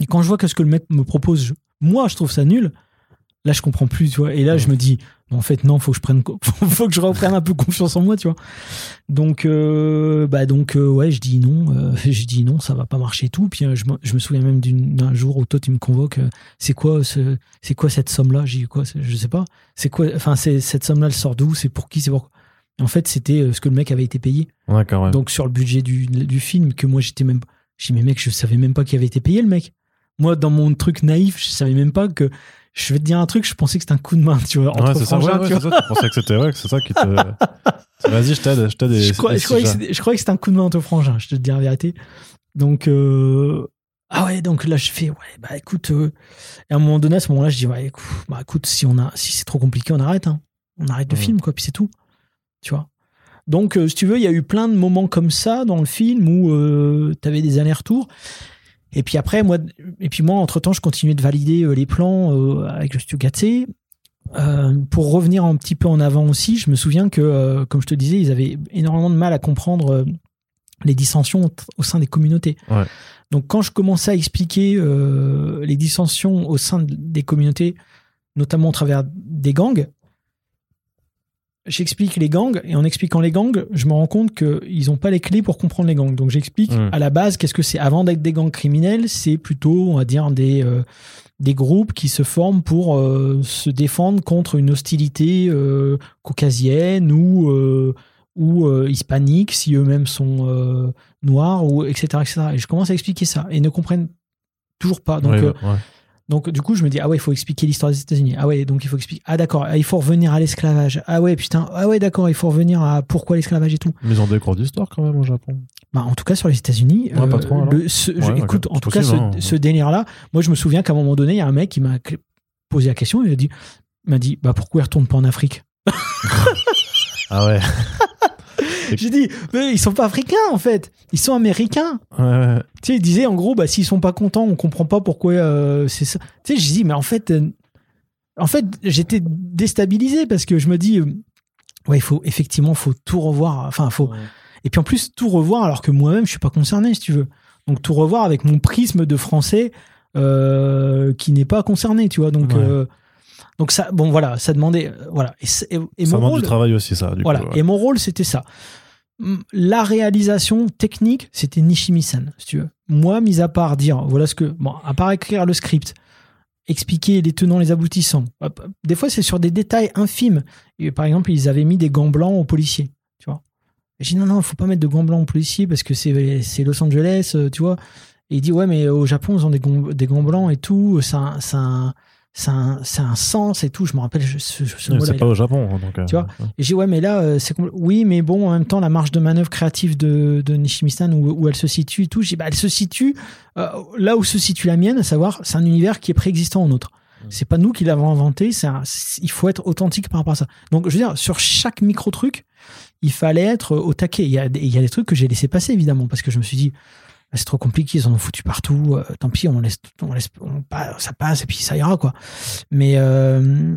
Et quand je vois que ce que le mec me propose, moi, je trouve ça nul, là, je comprends plus, tu vois. Et là, je me dis, en fait, non, faut que je prenne, [laughs] faut que je reprenne un peu confiance en moi, tu vois. Donc, euh, bah, donc, euh, ouais, je dis non, euh, [laughs] je dis non, ça va pas marcher et tout. Puis, euh, je, me- je me souviens même d'un jour où toi, tu me convoques, c'est quoi, ce, c'est quoi cette somme-là? J'ai dit quoi? Je sais pas. C'est quoi, enfin, c'est, cette somme-là, elle sort d'où? C'est pour qui? C'est pour, en fait, c'était ce que le mec avait été payé. Ouais. Donc sur le budget du, du film, que moi j'étais même. J'ai mais mec, je savais même pas qu'il avait été payé le mec. Moi, dans mon truc naïf, je savais même pas que. Je vais te dire un truc, je pensais que c'était un coup de main, tu vois. entre Ouais, c'est ça. Ouais, tu ouais, c'est ça. Tu pensais que c'était vrai, que c'est ça qui te. [laughs] Vas-y, je t'aide, je t'aide. je, croyais que c'était- un coup de main entre frangins, je te dis la vérité. Donc, euh, ah ouais, donc là, je fais, ouais, bah écoute, euh, et à un moment donné, à ce moment-là, je dis, ouais, écoute, bah écoute, si, on a, si c'est trop compliqué, on arrête, hein. On arrête le film, quoi, puis c'est tout. Tu vois. Donc, euh, si tu veux, il y a eu plein de moments comme ça dans le film où tu avais des allers-retours. Et puis après, moi, et puis moi, entre temps, je continuais de valider euh, les plans euh, avec le studio Gatsé. Euh, pour revenir un petit peu en avant aussi, je me souviens que, euh, comme je te disais, ils avaient énormément de mal à comprendre euh, les dissensions au- sein des communautés. Ouais. Donc, quand je commençais à expliquer les dissensions au sein de- des communautés, notamment au travers des gangs, j'explique les gangs et en expliquant les gangs, je me rends compte qu'ils n'ont pas les clés pour comprendre les gangs. Donc j'explique Mm. à la base qu'est-ce que c'est. Avant d'être des gangs criminels, c'est plutôt, on va dire, des, euh, des groupes qui se forment pour euh, se défendre contre une hostilité euh, caucasienne ou, ou hispanique, si eux-mêmes sont noirs, ou, etc., etc. Et je commence à expliquer ça et ils ne comprennent toujours pas. Donc, ouais. Donc du coup, je me dis ah ouais, il faut expliquer l'histoire des États-Unis. Ah ouais, donc il faut expliquer. Ah d'accord, ah, il faut revenir à l'esclavage. Ah ouais, putain. Ah ouais, d'accord, il faut revenir à pourquoi l'esclavage et tout. Mais ils ont des cours d'histoire quand même au Japon. Bah, en tout cas, sur les États-Unis, Ouais, pas trop, alors. le- ce- je- Ouais, écoute, en tout cas, ce, hein. ce délire-là, moi, je me souviens qu'à un moment donné, il y a un mec qui m'a posé la question. Il a dit, m'a dit, bah pourquoi il retourne pas en Afrique? [laughs] Ah ouais. [laughs] J'ai dit, mais ils sont pas africains en fait, ils sont américains. Tu sais, il disait en gros, bah s'ils sont pas contents, on comprend pas pourquoi euh, c'est ça. Tu sais, je dis, mais en fait, euh, en fait, j'étais déstabilisé parce que je me dis, euh, ouais, il faut effectivement, faut tout revoir. Enfin, faut. Et puis en plus, tout revoir alors que moi-même, je suis pas concerné, si tu veux. Donc tout revoir avec mon prisme de français qui n'est pas concerné, tu vois. Donc, Ouais. Donc ça, bon, voilà, ça demandait, euh, voilà. Et, et- et Ça mon demande rôle, du travail aussi, ça. Du voilà. coup, ouais. Et mon rôle, c'était ça. La réalisation technique, c'était Nishimi-san, si tu veux. Moi, mis à part dire, voilà ce que, bon, à part écrire le script, expliquer les tenants, les aboutissants. Des fois, c'est sur des détails infimes. Et, par exemple, ils avaient mis des gants blancs aux policiers, tu vois. J'ai dit non, non, faut pas mettre de gants blancs aux policiers parce que c'est c'est Los Angeles, euh, tu vois. Et il dit ouais, mais au Japon, ils ont des gants, des gants blancs et tout. C'est un, c'est un, c'est un, sens et tout. Je me rappelle ce, ce, ce Ouais, mot-là. C'est pas au Japon. hein, Donc, euh, Tu vois ouais. Et j'ai dit, ouais, mais là, euh, c'est oui, mais bon, en même temps, la marge de manœuvre créative de, de Nishimi-san, où, où elle se situe et tout, j'ai bah, elle se situe euh, là où se situe la mienne, à savoir, c'est un univers qui est préexistant au nôtre. C'est pas nous qui l'avons inventé, c'est un- il faut être authentique par rapport à ça. Donc, je veux dire, sur chaque micro-truc, il fallait être au taquet. Il y a, il y a des trucs que j'ai laissé passer, évidemment, parce que je me suis dit, c'est trop compliqué, ils en ont foutu partout, euh, tant pis, on laisse, on laisse ça passe et puis ça ira, quoi. Mais, euh,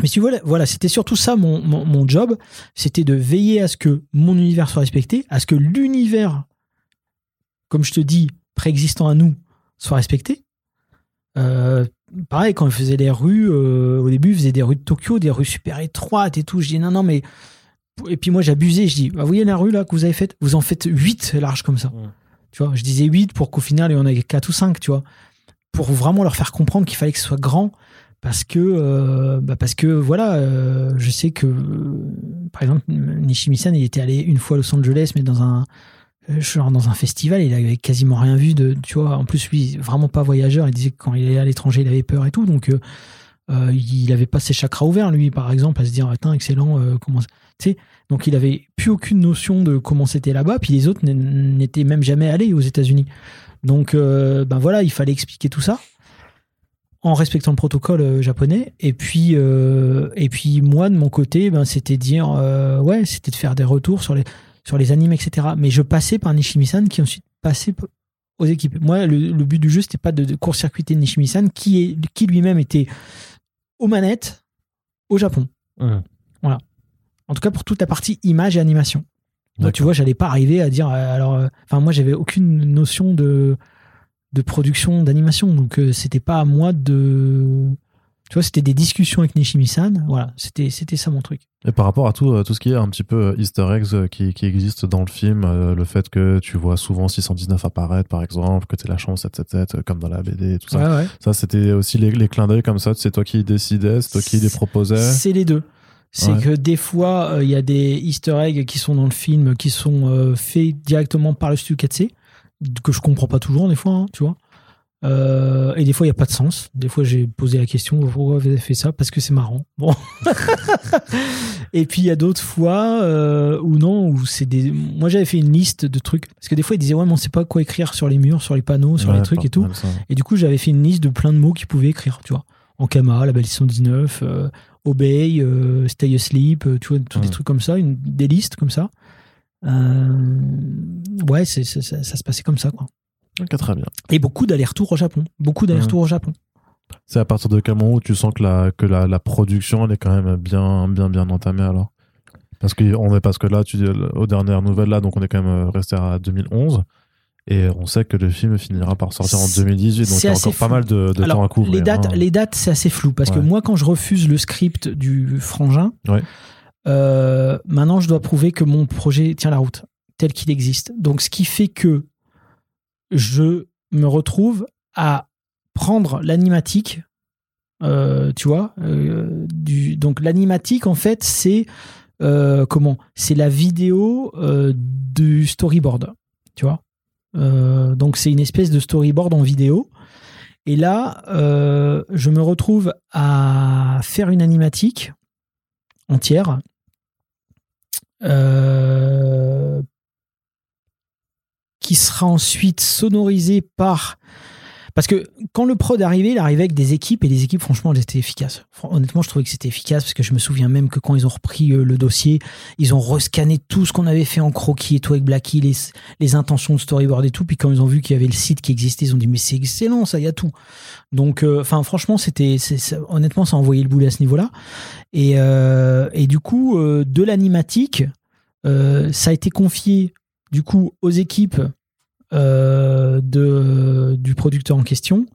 mais si voilà, voilà c'était surtout ça mon, mon, job, c'était de veiller à ce que mon univers soit respecté, à ce que l'univers, comme je te dis, préexistant à nous, soit respecté. Euh, pareil, quand je faisais les rues, au début, je faisais des rues de Tokyo, des rues super étroites et tout. Je dis non, non, mais. Et puis moi, j'abusais. Je dis, bah, vous voyez la rue là que vous avez faite? Vous en faites 8 larges comme ça. Tu vois, je disais 8 pour qu'au final, il y en ait 4 ou 5, tu vois. Pour vraiment leur faire comprendre qu'il fallait que ce soit grand. Parce que, euh, bah parce que voilà, euh, je sais que, euh, par exemple, Nishimi-san, il était allé une fois à Los Angeles, mais dans un, genre dans un festival, il avait quasiment rien vu de, tu vois. En plus, lui, vraiment pas voyageur. Il disait que quand il est à l'étranger, il avait peur et tout. Donc, euh, il avait pas ses chakras ouverts, lui, par exemple, à se dire, attends, excellent, euh, comment. Tu sais, donc il avait plus aucune notion de comment c'était là-bas, puis les autres n'étaient même jamais allés aux États-Unis. Donc, euh, ben voilà, il fallait expliquer tout ça en respectant le protocole euh, japonais. Et puis, et puis moi, de mon côté, ben, c'était dire, ouais, c'était de faire des retours sur les, sur les animes, etc. Mais je passais par Nishimi-san qui ensuite passait aux équipes. Moi, le, but du jeu, c'était pas de, court-circuiter Nishimi-san qui, qui lui-même était aux manettes au Japon. Mhm. En tout cas, pour toute la partie image et animation. Moi, tu vois, j'allais pas arriver à dire. euh, Alors, euh, enfin, moi, j'avais aucune notion de de production d'animation, donc euh, c'était pas à moi de. Tu vois, c'était des discussions avec Nishimi-san. Voilà, c'était c'était ça mon truc. Et par rapport à tout, euh, tout ce qui est un petit peu euh, easter eggs euh, qui, qui existe dans le film, le fait que tu vois souvent 619 apparaître par exemple, que tu la chance 777 euh, comme dans la BD et tout ça. Ouais. Ça, c'était aussi les, les clins d'œil comme ça, c'est toi qui décidais, c'est toi qui les proposais. C'est les deux. C'est Ouais. que des fois, euh, il y a des easter eggs qui sont dans le film, qui sont euh, faits directement par le studio 4C, que je comprends pas toujours des fois, hein, tu vois. Euh, et des fois, il n'y a pas de sens. Des fois, j'ai posé la question pourquoi vous avez fait ça? Parce que c'est marrant. Bon. [laughs] et puis, il y a d'autres fois euh, où non, où c'est des. Moi, j'avais fait une liste de trucs. Parce que des fois, ils disaient Ouais, mais on sait pas quoi écrire sur les murs, sur les panneaux, sur Ouais, les trucs et tout. Et du coup, j'avais fait une liste de plein de mots qu'ils pouvaient écrire, tu vois. Ankama, la belle 619, euh, Obey, euh, Stay Asleep, euh, tu vois, tous des trucs comme ça, une, des listes comme ça. Ouais, c'est, ça, ça se passait comme ça, quoi. Très bien. Et beaucoup d'allers-retours au Japon. Beaucoup d'allers-retours au Japon. C'est à partir de quel moment où tu sens que la, que la, la production elle est quand même bien, bien, bien entamée alors? Parce que on est parce que là, tu dis, aux dernières nouvelles là, donc on est quand même euh, resté à 2011 et on sait que le film finira par sortir en C'est- 2018, donc il y a encore pas mal de, de Alors, temps à couvrir. les dates, hein. les dates, c'est assez flou parce que moi, quand je refuse le script du frangin, Ouais. euh, maintenant, je dois prouver que mon projet tient la route tel qu'il existe. Donc, ce qui fait que je me retrouve à prendre l'animatique, euh, tu vois, euh, donc l'animatique en fait, c'est euh, comment? C'est la vidéo du storyboard, tu vois? Donc c'est une espèce de storyboard en vidéo. Et là, je me retrouve à faire une animatique entière. Qui sera ensuite sonorisée par parce que quand le prod arrivé, il arrivait avec des équipes et les équipes, franchement, elles étaient efficaces. Honnêtement, je trouvais que c'était efficace parce que je me souviens même que quand ils ont repris euh, le dossier, ils ont rescanné tout ce qu'on avait fait en croquis et tout avec Blacky, les, les intentions de storyboard et tout. Puis quand ils ont vu qu'il y avait le site qui existait, ils ont dit mais c'est excellent, ça, y a tout. Donc, euh, enfin, franchement, c'était, honnêtement, ça a envoyé le boulet à ce niveau-là. Et, euh, et du coup, de l'animatique, ça a été confié du coup aux équipes euh, de, du producteur en question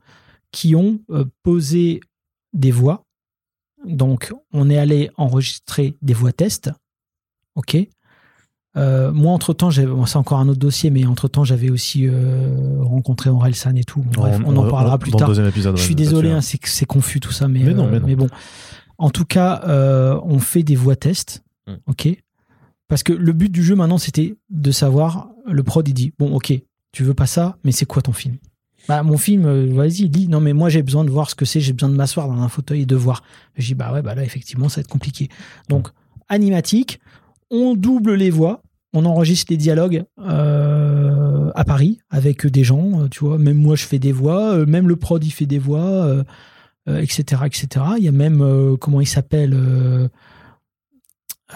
qui ont euh, posé des voix. Donc, on est allé enregistrer des voix tests. OK. Euh, moi, entre-temps, j'avais- bon, c'est encore un autre dossier, mais entre-temps, j'avais aussi rencontré Orelsan et tout. Bref, on, en parlera plus dans tard. épisode. Je suis désolé, hein, c'est c'est confus tout ça, mais, Mais non, mais non. bon. En tout cas, on fait des voix tests, Mm. ok Parce que le but du jeu maintenant, c'était de savoir, le prod, il dit, bon, ok, tu veux pas ça, mais c'est quoi ton film? Bah, mon film, euh, vas-y, dis, non, mais moi j'ai besoin de voir ce que c'est, j'ai besoin de m'asseoir dans un fauteuil et de voir. Je dis, bah ouais, bah là, effectivement, ça va être compliqué. Donc, animatique, on double les voix, on enregistre les dialogues euh, à Paris avec des gens, euh, tu vois. Même moi, je fais des voix, même le prod, il fait des voix, etc., etc. Il y a même, comment il s'appelle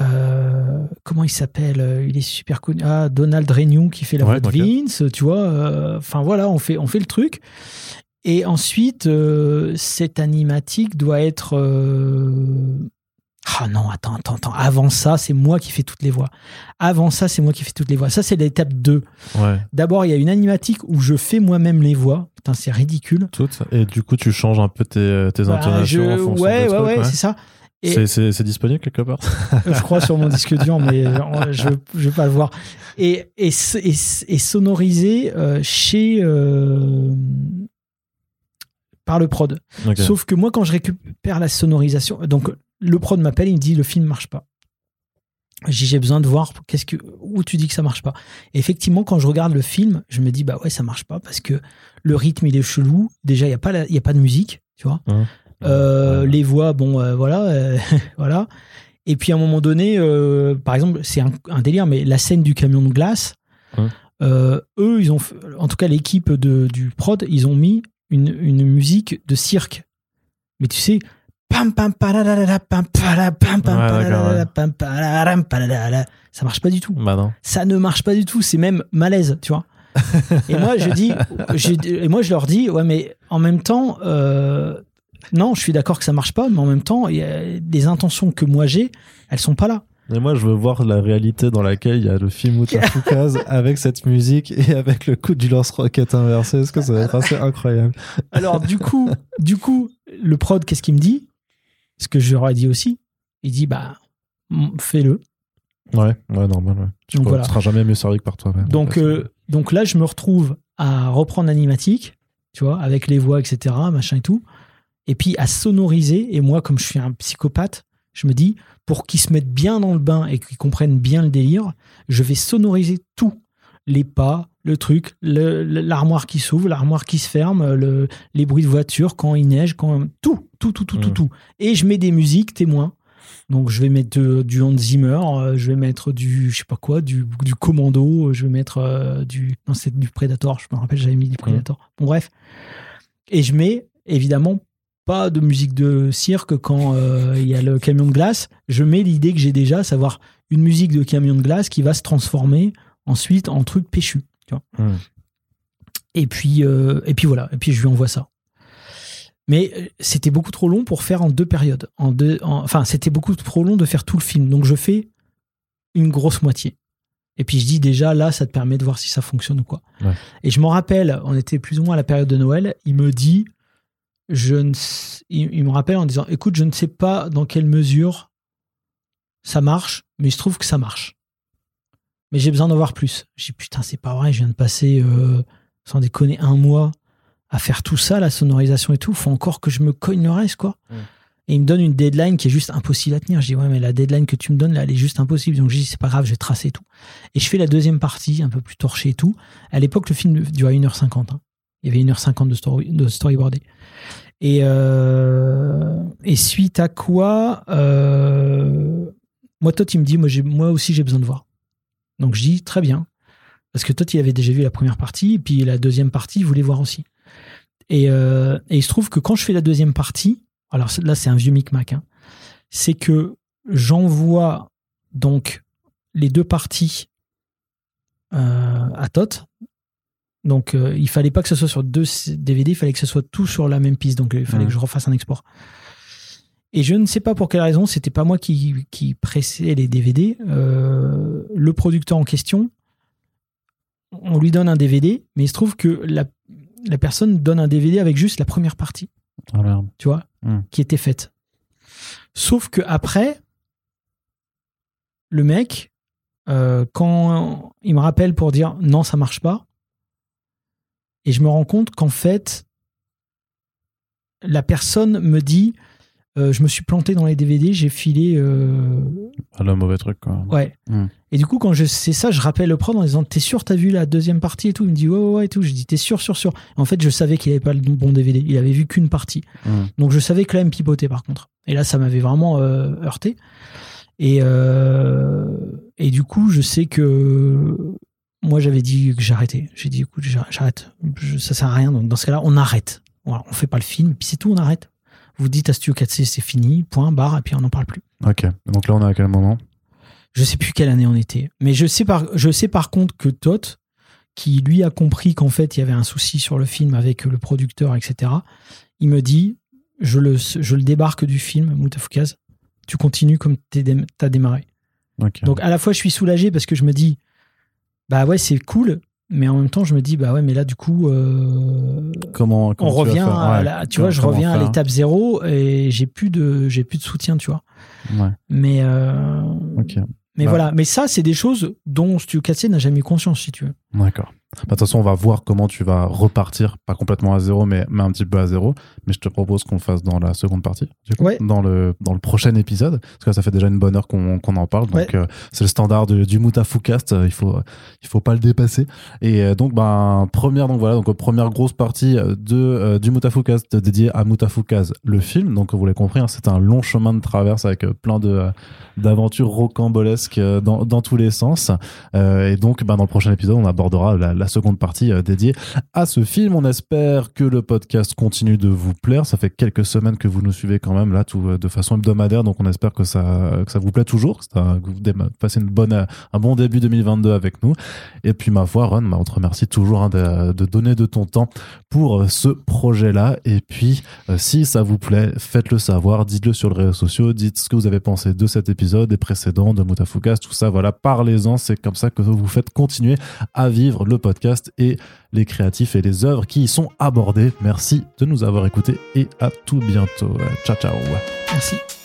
euh, comment il s'appelle euh, Il est super connu. Ah, Donald Renew qui fait la Ouais, voix de. Vince, tu vois. euh, Enfin voilà, on fait, on fait le truc. Et ensuite, euh, cette animatique doit être. euh, Ah non, attends, attends, attends. Avant ça, c'est moi qui fais toutes les voix. Avant ça, c'est moi qui fais toutes les voix. Ça, c'est l'étape 2. Ouais, D'abord, il y a une animatique où je fais moi-même les voix. Putain, c'est ridicule. toutes. Et du coup, tu changes un peu tes, tes Bah, intonations je- en fonction Ouais, ouais, trucs, ouais, c'est ça. C'est- disponible quelque part? [laughs] Je crois sur mon disque dur, mais euh, je ne vais pas le voir. Et, et, et, et sonorisé euh, chez. euh, par le prod. Sauf que moi, quand je récupère la sonorisation, donc le prod m'appelle, il me dit le film marche pas. J'ai besoin de voir qu'est-ce que où tu dis que ça marche pas. Et effectivement, quand je regarde le film, je me dis bah ouais ça marche pas parce que le rythme il est chelou. Déjà il y a pas la- il y a pas de musique, tu vois. Mhm. Euh, Ouais. Les voix, bon, euh, voilà, euh, [laughs] voilà. Et puis à un moment donné, par exemple, c'est un, un délire, mais la scène du camion de glace, eux, ils ont, en tout cas l'équipe de, du prod, ils ont mis une, une musique de cirque. Mais tu sais, pam pam ça marche pas du tout. Bah non. Ça ne marche pas du tout. C'est même malaise, tu vois. et moi, je dis, [laughs] et moi, je leur dis, ouais, mais en même temps, euh, non, je suis d'accord que ça marche pas, mais en même temps, y a des intentions que moi j'ai, elles sont pas là. Et moi, je veux voir la réalité dans laquelle il y a le film Outafoukaz [laughs] avec cette musique et avec le coup du lance-roquette inversé. Est-ce que ça va être assez incroyable? Alors, du coup, du coup, le prod, qu'est-ce qu'il me dit? Ce que je leur ai dit aussi. Il dit, bah, fais-le. Ouais, ouais, normal. Ouais. Tu Donc ne voilà. seras jamais mieux servi que par toi-même. Donc, euh, donc là, je me retrouve à reprendre l'animatique, tu vois, avec les voix, etc., machin et tout. Et puis à sonoriser. Et moi, comme je suis un psychopathe, je me dis, pour qu'ils se mettent bien dans le bain et qu'ils comprennent bien le délire, je vais sonoriser tout. Les pas, le truc, l'armoire qui s'ouvre, l'armoire qui se ferme, le- les bruits de voiture, quand il neige, quand tout, tout, tout, tout, tout, Mm. tout. Et je mets des musiques témoins. Donc je vais mettre de- du Hans Zimmer, euh, je vais mettre du je sais pas quoi, du, du Commando, je vais mettre euh, du non c'est du Predator, je me rappelle j'avais mis du Predator. Bon bref. Et je mets évidemment pas de musique de cirque quand euh, il y a le camion de glace. Je mets l'idée que j'ai déjà, savoir une musique de camion de glace qui va se transformer ensuite en truc péchu. Tu vois. Hmm. Et puis euh, et puis voilà. Et puis je lui envoie ça. Mais euh, c'était beaucoup trop long pour faire en deux périodes. En deux, en- enfin, c'était beaucoup trop long de faire tout le film. Donc je fais une grosse moitié. Et puis je dis déjà là, ça te permet de voir si ça fonctionne ou quoi. Ouais. Et je m'en rappelle, on était plus ou moins à la période de Noël. Il me dit, je ne, il, il me rappelle en disant, écoute, je ne sais pas dans quelle mesure ça marche, mais il se trouve que ça marche. Mais j'ai besoin d'en voir plus. J'ai putain, c'est pas vrai, je viens de passer, euh, sans déconner, un mois à faire tout ça, la sonorisation et tout. Faut encore que je me cogne le reste, quoi. Mm. Et il me donne une deadline qui est juste impossible à tenir. Je dis, ouais, mais la deadline que tu me donnes, là, elle est juste impossible. Donc, je dis, c'est pas grave, je vais tracer tout. Et je fais la deuxième partie, un peu plus torchée et tout. À l'époque, le film durait 1h50. hein. Il y avait 1h50 de, story, de storyboardé. Et, euh, et suite à quoi, euh, moi, Todd, il me dit, moi, moi aussi, j'ai besoin de voir. Donc, je dis, très bien. Parce que Todd, il avait déjà vu la première partie, et puis la deuxième partie, il voulait voir aussi. Et, euh, et il se trouve que quand je fais la deuxième partie, alors là, c'est un vieux micmac, hein, c'est que j'envoie donc les deux parties à Tot. Donc, euh, il fallait pas que ce soit sur deux DVD, il fallait que ce soit tout sur la même piste. Donc, il fallait que je refasse un export. Et je ne sais pas pour quelle raison, c'était pas moi qui, qui pressais les DVD. Euh, le producteur en question, on lui donne un DVD, mais il se trouve que la, la personne donne un DVD avec juste la première partie Ah tu vois, Hmm. qui était faite. Sauf que après, le mec, euh, quand il me rappelle pour dire non, ça marche pas, et je me rends compte qu'en fait, la personne me dit euh, je me suis planté dans les DVD, j'ai filé. euh, Ah, le mauvais truc, quoi. Ouais. Hmm. Et du coup, quand je sais ça, je rappelle le prod en disant T'es sûr, t'as vu la deuxième partie et tout? Il me dit Ouais, ouais, ouais, et tout. Je dis T'es sûr, sûr, sûr. En fait, je savais qu'il avait pas le bon DVD. Il avait vu qu'une partie. Hmm. Donc je savais que là, il me pipotait par contre. Et là, ça m'avait vraiment euh, heurté. Et, euh, et du coup, je sais que moi, j'avais dit que j'arrêtais. J'ai dit, écoute, j'ar- j'arrête. Ça sert à rien. Donc dans ce cas-là, on arrête. Voilà, on fait pas le film, et puis c'est tout, on arrête. Vous dites à Studio 4C, c'est fini, point, barre, et puis on n'en parle plus. Ok. Donc là, on est à quel moment? Je sais plus quelle année on était. Mais je sais par, je sais par contre que Tot, qui lui a compris qu'en fait il y avait un souci sur le film avec le producteur, etc., il me dit je le, je le débarque du film, Moutafoukaz, tu continues comme tu as démarré. Ok. Donc à la fois je suis soulagé parce que je me dis bah ouais, c'est cool, mais en même temps je me dis bah ouais, mais là du coup. euh, comment, comment on tu revient à Ouais. la- tu vois, je reviens à l'étape zéro et j'ai plus de, j'ai plus de soutien, tu vois. Ouais. Mais, euh, mais Bah. voilà. Mais ça, c'est des choses dont Studio 4C n'a jamais eu conscience, si tu veux. D'accord. De toute façon, on va voir comment tu vas repartir, pas complètement à zéro, mais, mais un petit peu à zéro. Mais je te propose qu'on le fasse dans la seconde partie, du coup, Ouais. dans, le, dans le prochain épisode. Parce que ça fait déjà une bonne heure qu'on en parle. Donc, Ouais. euh, c'est le standard du Moutafoukast. euh, Il faut, il faut pas le dépasser. Et euh, donc, ben, première, donc voilà, donc, première grosse partie de, euh, du Moutafoukast dédiée à Moutafoukaz, le film. Donc, vous l'avez compris, hein, c'est un long chemin de traverse avec plein de, d'aventures rocambolesques dans, dans tous les sens. Euh, et donc, ben, dans le prochain épisode, on abordera la, la seconde partie euh, dédiée à ce film. On espère que le podcast continue de vous plaire. Ça fait quelques semaines que vous nous suivez quand même là, tout, euh, de façon hebdomadaire. Donc, on espère que ça, que ça vous plaît toujours, ça- que vous passez une bonne, un bon début 2022 avec nous. Et puis, ma foi, Ron, on te remercie toujours hein, de, donner de ton temps pour euh, ce projet-là. Et puis, si ça vous plaît, faites-le savoir, dites-le sur les réseaux sociaux, dites ce que vous avez pensé de cet épisode, des précédents, de Moutafoukas, tout ça. Voilà, parlez-en. C'est comme ça que vous faites continuer à vivre le podcast et les créatifs et les œuvres qui y sont abordées. Merci de nous avoir écoutés et à tout bientôt. Ciao, ciao. Merci.